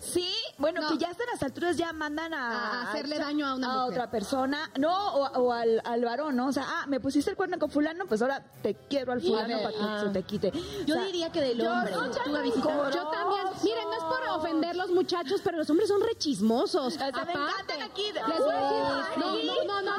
Sí, bueno, No. que ya hasta las alturas ya mandan a, A hacerle daño a una mujer. otra persona, no, o, o al, al varón, ¿no? O sea, ah, me pusiste el cuerno con fulano, pues ahora te quiero al fulano ver, para que ah. se te quite. Yo O sea, diría que del yo- hombre. no, ya no. Yo también. Miren, no es por ofender los muchachos, pero los hombres son rechismosos. me Aparte, aquí. Les voy a decir, no, no, no, no, no,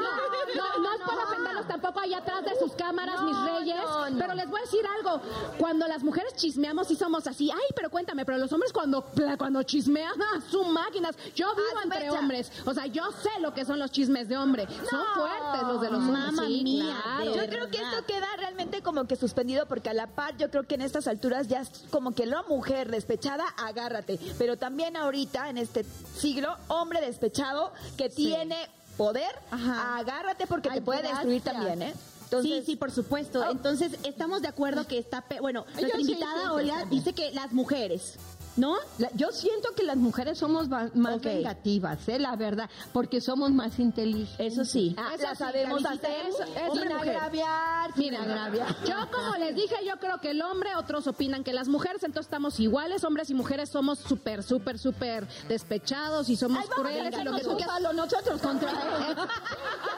no, no es por ofenderlos tampoco allá atrás de sus cámaras, mis reyes, pero les voy a decir algo. Cuando las mujeres chismeamos y somos así, ay, pero cuéntame, pero los hombres cuando, cuando chismean, ah, son máquinas. Yo vivo Ah, entre fecha. hombres, o sea, yo sé lo que son los chismes de hombre. Son fuertes los de los hombres. Mamma sí, mía, claro. de Yo creo que esto queda realmente como que suspendido porque a la par yo creo que en estas alturas ya es como que la mujer despechada, agárrate. Pero también ahorita, en este siglo, hombre despechado que tiene poder, Ajá. agárrate porque Ay, te puede gracias. destruir también, ¿eh? Entonces, sí, sí, por supuesto. Oh. Entonces, estamos de acuerdo que está... pe- Bueno, nuestra invitada, Olga, dice que las mujeres. ¿No? La- yo siento que las mujeres somos más Ok. vengativas, ¿eh? La verdad, porque somos más inteligentes. Eso sí. Ah, Eso la sabemos hacer eso- eso sin agraviar, Mira, agraviar. yo como les dije, yo creo que el hombre, otros opinan que las mujeres, entonces estamos iguales, hombres y mujeres somos súper, súper, súper despechados y somos Ay, crueles y lo que tú nosotros contra él.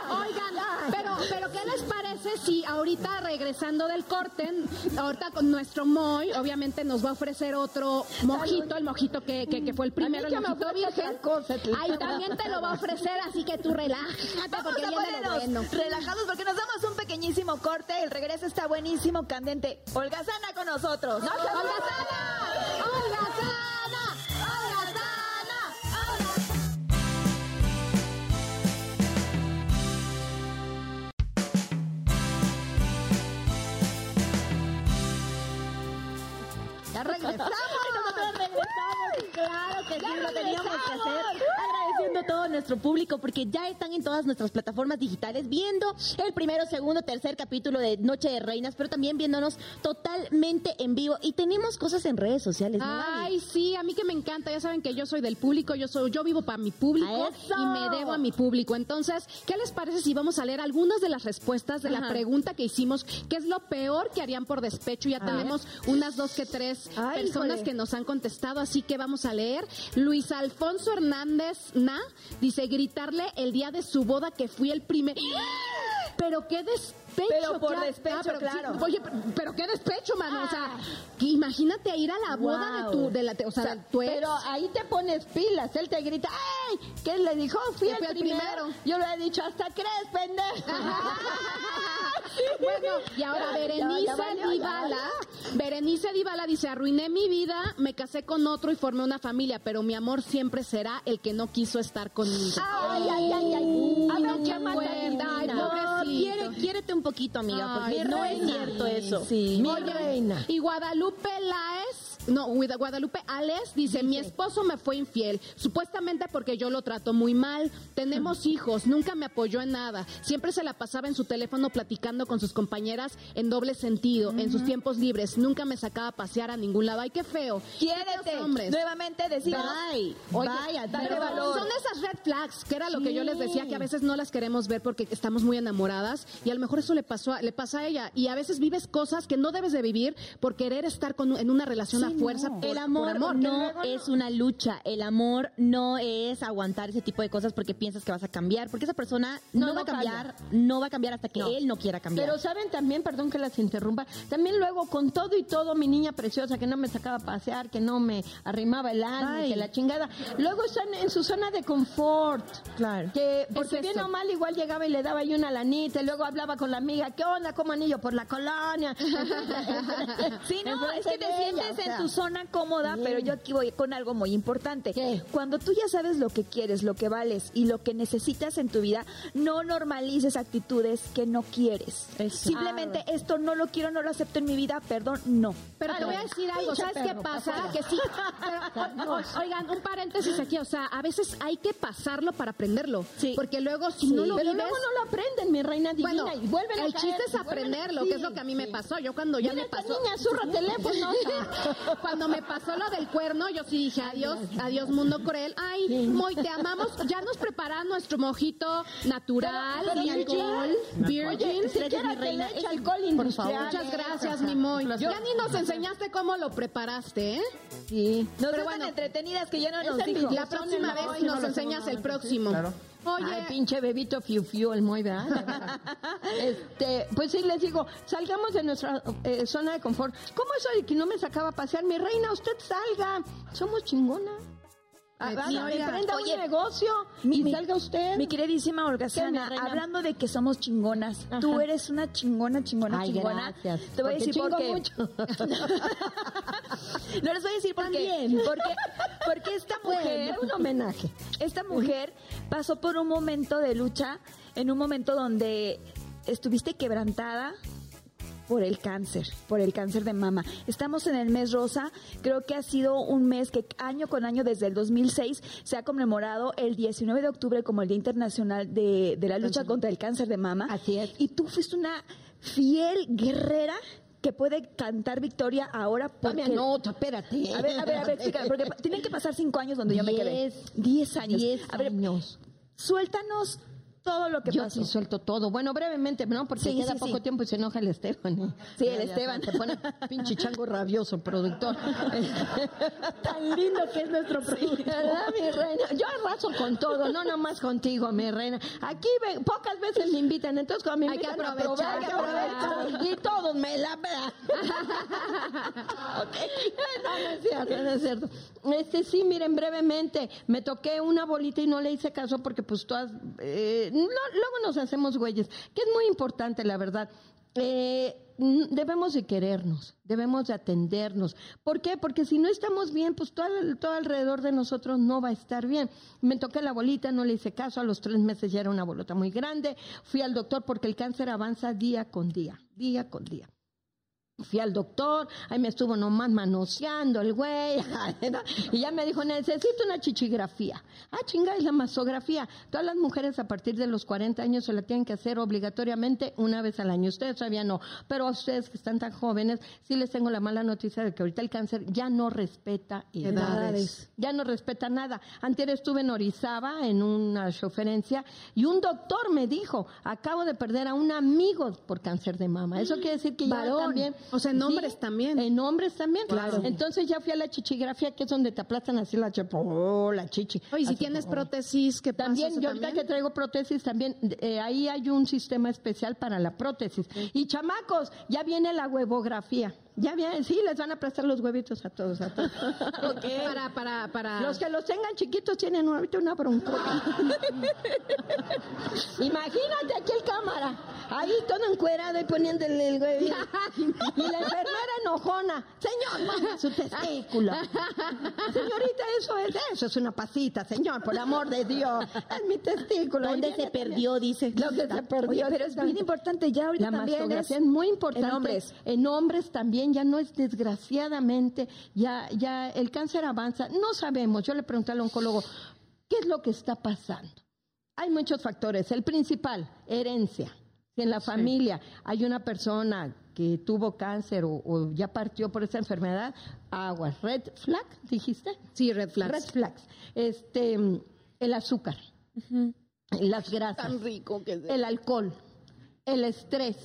Oigan, pero, pero ¿qué les parece si ahorita regresando del corte, ahorita con nuestro Moy, obviamente nos va a ofrecer otro mojito, el mojito que, que, que fue el primero, el mojito virgen. Ay, también te lo va a ofrecer, así que tú relájate Vamos porque viene lo bueno. relajados porque nos damos un pequeñísimo corte. El regreso está buenísimo, candente. Olga Sana con nosotros. ¡Olga Sana! ¡Olga Sana! ¡Olga Sana! Ya regresamos. Regresamos, claro que sí, lo teníamos que hacer. Agradeciendo a todo nuestro público porque ya están en todas nuestras plataformas digitales viendo el primero, segundo, tercer capítulo de Noche de Reinas, pero también viéndonos totalmente en vivo. Y tenemos cosas en redes sociales. Ay, sí, a mí que me encanta. Ya saben que yo soy del público, yo soy, yo vivo para mi público y me debo a mi público. Entonces, ¿qué les parece si vamos a leer algunas de las respuestas de la pregunta que hicimos? ¿Qué es lo peor que harían por despecho? Ya tenemos unas dos que tres Ay, personas híjole. que nos han contestado, así que vamos a leer. Luis Alfonso Hernández Na dice gritarle el día de su boda que fui el primer. Pero qué despecho. Pero por claro. despecho, pero sí, claro. oye, pero qué despecho, mano. O sea, que imagínate ir a la boda de tu, de la, o sea, tu ex. Pero ahí te pones pilas, él te grita, ¡ay! ¿Qué le dijo? Fui el fui el primero. Yo le he dicho, hasta crees, pendejo. Bueno, y ahora Berenice Ya, ya valió, Dibala, Berenice Dibala dice, arruiné mi vida, me casé con otro y formé una familia, pero mi amor siempre será el que no quiso estar conmigo. Ay, ay, ay, ay. Ay. No, pobrecito. Quiere, quiérete un poquito, amiga, porque Ay, no es cierto eso. Sí. Mi Oye, reina. Y Guadalupe Laes, no, Guadalupe Ales dice, mi esposo me fue infiel, supuestamente porque yo lo trato muy mal. Tenemos hijos, nunca me apoyó en nada. Siempre se la pasaba en su teléfono platicando con sus compañeras en doble sentido, en sus tiempos libres. Nunca me sacaba a pasear a ningún lado. Ay, qué feo. Quiérete. hombres. Nuevamente decimos. Bye, Oye, vaya, dale pero valor. son esas red flags, que era lo que yo les decía, que a veces no las queremos ver porque estamos muy enamoradas y a lo mejor eso le pasó a- le pasa a ella y a veces vives cosas que no debes de vivir por querer estar con, en una relación a fuerza por, el por amor, amor. no es una lucha. El amor no es aguantar ese tipo de cosas porque piensas que vas a cambiar. Porque esa persona no, No, va a cambiar, no va a cambiar hasta que él no quiera cambiar. Pero saben también, perdón que las interrumpa, también luego con todo y todo, mi niña preciosa que no me sacaba a pasear, que no me arrimaba el alma, que la chingada, luego están en su zona de confort. Claro. Que porque Es bien o mal igual llegaba y le daba yo una lanita, y luego hablaba con la amiga, ¿qué onda? ¿Cómo anillo? Por la colonia. Sí, no, es que te sientes o sea. en tu zona cómoda, pero yo aquí voy con algo muy importante. ¿Qué? Cuando tú ya sabes lo que quieres, lo que vales y lo que necesitas en tu vida, no normalices actitudes que no quieres. Simplemente esto no lo quiero, no lo acepto en mi vida, perdón, no. Pero te voy a decir algo, ¿sabes qué pasa? pa' Que sí, pero, o- o- oigan, un paréntesis aquí, o sea, a veces hay que pasarlo para aprenderlo, Sí. porque luego si no lo Pero vives... luego no lo aprenden, mi reina divina, Bueno, y vuelven a el caer, chiste es a- aprenderlo, sí, que es lo que a mí me pasó. Yo cuando ya Mira me pasó... niña, zurra teléfono. Cuando me pasó lo del cuerno, yo sí dije adiós, adiós mundo cruel. Ay, muy te amamos. Ya nos prepara nuestro mojito natural, Pero- alcohol, Oye, virgin. siquiera mi te reina, le echa es- alcohol por industrial. Muchas gracias, mi Moy. Ya ni nos enseñaste cómo lo preparaste, ¿eh? Sí. Nos Pero bueno. tan entretenidas que ya no nos dijo. La próxima vez Moy, nos no enseñas el próximo. Claro. Oye, Ay, pinche bebito fiu fiu, el muy verdad. Verdad. este, pues sí, les digo, salgamos de nuestra eh, zona de confort. ¿Cómo eso de que no me sacaba a pasear? Mi reina, usted salga. Somos chingona. Sí, oiga. emprenda un negocio mi- y salga usted. Mi queridísima Olga ¿Qué, mi Sana, reina? hablando de que somos chingonas, Ajá. tú eres una chingona, chingona, Ay, chingona. gracias. Te voy a decir por qué. mucho. No les voy a decir por qué. Porque, porque esta mujer, Bueno, un homenaje. esta mujer pasó por un momento de lucha, en un momento donde estuviste quebrantada por el cáncer, por el cáncer de mama. Estamos en el mes rosa, creo que ha sido un mes que año con año desde el 2006 se ha conmemorado el 19 de octubre como el Día Internacional de, de la lucha contra el cáncer de mama. Así es. Y tú fuiste una fiel guerrera que puede cantar Victoria ahora porque... No, espérate. A ver, a ver, a ver, explícame, porque tienen que pasar cinco años donde yo me quedé. Diez. Diez años. Diez a ver, años. suéltanos todo lo que Yo pasó. sí suelto todo. Bueno, brevemente, ¿no? Porque Sí, queda sí, poco sí. tiempo y se enoja el Esteban. ¿eh? Sí, el Ya, Esteban. Se pone pinche chango rabioso, productor. Tan lindo que es nuestro producto. ¿Verdad, mi reina? Yo arraso con todo, no nomás contigo, mi reina. Aquí ve- pocas veces me invitan, entonces cuando me Hay que aprovechar, hay que aprovechar. y todos me la vean. Ok. No, no es cierto, no es cierto. Este sí, miren, brevemente, me toqué una bolita y no le hice caso porque pues todas, eh, no- luego nos hacemos güeyes, que es muy importante, la verdad. Eh, debemos de querernos, debemos de atendernos. ¿Por qué? Porque si no estamos bien, pues todo, todo alrededor de nosotros no va a estar bien. Me toqué la bolita, no le hice caso, a los tres meses ya era una bolota muy grande. Fui al doctor porque el cáncer avanza día con día, día con día. Fui al doctor, ahí me estuvo nomás manoseando el güey, y ya me dijo, necesito una chichigrafía. Ah, chinga, es la masografía. Todas las mujeres a partir de los 40 años se la tienen que hacer obligatoriamente una vez al año. Ustedes todavía no, pero a ustedes que están tan jóvenes, sí les tengo la mala noticia de que ahorita el cáncer ya no respeta edades. Ya no respeta nada. Antes estuve en Orizaba en una choferencia y un doctor me dijo, acabo de perder a un amigo por cáncer de mama. Eso quiere decir que ya también... O sea, en hombres también. En hombres también. Claro. Entonces ya fui a la chichigrafía, que es donde te aplastan así la chepo, oh, la chichi. Oye, si tienes prótesis, ¿qué pasa? También, ¿Eso yo ahorita que traigo prótesis, también eh, ahí hay un sistema especial para la prótesis. Y chamacos, ya viene la huevografía. Ya viene, sí, les van a prestar los huevitos a todos. A todos. Para, para, para... Los que los tengan chiquitos tienen ahorita una broncota. Imagínate aquí el cámara, ahí todo encuerado y poniéndole el huevito. Y la enfermera enojona. Señor, su testículo. Señorita, eso es, eso es una pasita, señor, por amor de Dios. Es mi testículo. ¿Dónde se perdió? Dice. Que se perdió. Oye, pero es bien importante, ya ahorita La también es, muy importante. en hombres. En hombres también, ya no es desgraciadamente, ya, ya el cáncer avanza. No sabemos, yo le pregunté al oncólogo, ¿qué es lo que está pasando? Hay muchos factores. El principal, herencia. Si en la familia hay una persona que tuvo cáncer o, o ya partió por esa enfermedad, aguas. Red flag, dijiste. Sí, red flags. Red flags. Este, el azúcar, las grasas, Tan rico que el alcohol, el estrés.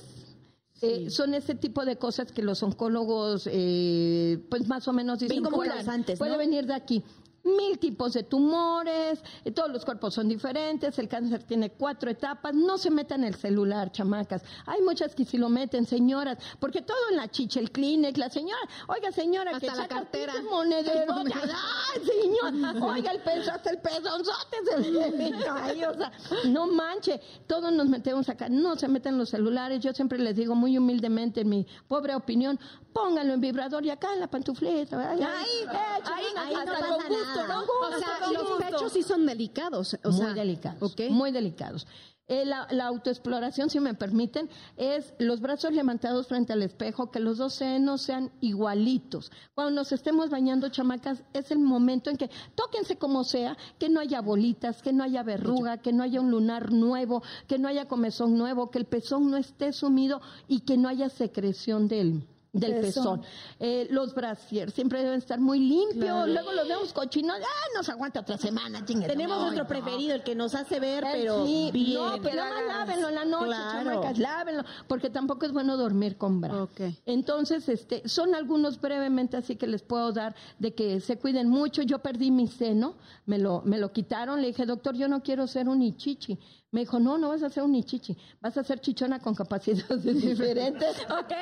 Eh, son ese tipo de cosas que los oncólogos, eh, pues más o menos dicen. Ven como "Pueden- causantes, Puede ¿no? venir de aquí. Mil tipos de tumores, eh, todos los cuerpos son diferentes, el cáncer tiene cuatro etapas, no se metan el celular, chamacas. Hay muchas que sí lo meten, señoras, porque todo en la chicha, el Kleenex, la señora, oiga señora, que Hasta la saca cartera. pinches monederos, ¡ay, señor! Oiga el peso, hasta el pezonzote se ahí, o sea, no manche, todos nos metemos acá, no se meten los celulares, yo siempre les digo muy humildemente, en mi pobre opinión, pónganlo en vibrador y acá en la pantufleta, ¿verdad? Ahí, échale ahí, ahí no pasa con gusto, nada. con O gusto, sea, con los gusto. pechos sí son delicados. O sea, muy delicados, muy delicados. Eh, la, la autoexploración, si me permiten, es los brazos levantados frente al espejo, que los dos senos sean igualitos. Cuando nos estemos bañando, chamacas, es el momento en que tóquense como sea, que no haya bolitas, que no haya verruga, que no haya un lunar nuevo, que no haya comezón nuevo, que el pezón no esté sumido y que no haya secreción del del Pezón. pezón. Eh, los brasiers siempre deben estar muy limpios. Claro. Luego los vemos cochinos. ¡Ah, nos aguanta otra semana! chingue su Tenemos nuestro No. preferido, el que nos hace ver, Eh, pero sí, bien. No, pues nada más lávenlo en la noche, Claro. chamacas, lávenlo, porque tampoco es bueno dormir con bra. Entonces, este, son algunos brevemente así que les puedo dar de que se cuiden mucho. Yo perdí mi seno, me lo, me lo quitaron, le dije, doctor, yo no quiero ser un ichichi. Me dijo, no, no vas a ser un ichichi, vas a ser chichona con capacidades diferentes, ¿ok?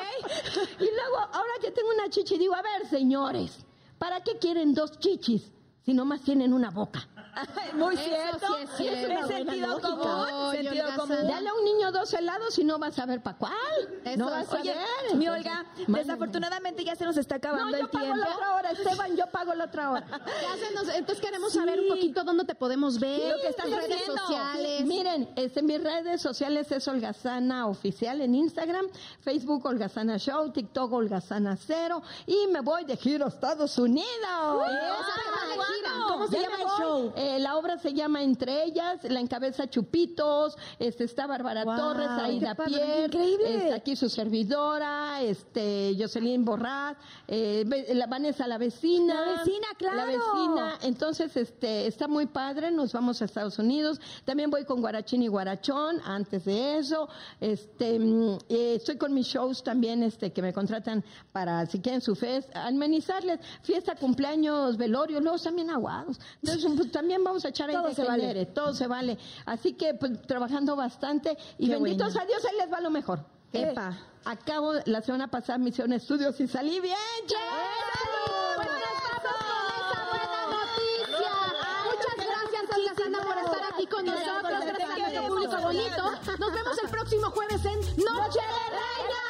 Y luego, ahora que tengo una chichi, digo, a ver, señores, ¿para qué quieren dos chichis si nomás tienen una boca? Muy Eso cierto. sí es cierto. Es Una sentido común. sentido Olga común. Dale a un niño dos helados y no vas a ver para cuál. Eso no vas a Oye, ver. mi Olga, desafortunadamente ya se nos está acabando No, el yo pago tiempo. la otra hora, Esteban, yo pago la otra hora. Ya se nos- entonces queremos saber un poquito dónde te podemos ver, lo que estás redes haciendo. sociales. Miren, este, mis redes sociales es Holgazana Oficial en Instagram, Facebook Holgazana Show, TikTok Holgazana Cero y me voy de giro a Estados Unidos. A dónde gira? ¿Cómo se llama el show? Eh, la obra se llama Entre ellas, la encabeza Chupitos, este está Bárbara Guau, Torres, Aida Pierre, increíble. está aquí su servidora, este Jocelyn Borraz, eh, la Vanessa la vecina, La vecina, claro. la vecina, entonces este está muy padre, nos vamos a Estados Unidos, también voy con Guarachín y Guarachón, antes de eso, este mm, eh, estoy con mis shows también, este que me contratan para si quieren su fest, amenizarles, fiesta, cumpleaños, velorio, luego también aguados, entonces pues, también vamos a echar ahí Todo de se vale. todo se vale, así que pues trabajando bastante y Qué benditos bueno. a Dios, ahí les va lo mejor. Epa. Acabo la semana pasada misión estudios y salí bien. Bueno, estamos con esa buena noticia. Muchas gracias, Santa, por estar aquí con nosotros. Gracias a nuestro público bonito. Nos vemos el próximo jueves en Noche de Reyes.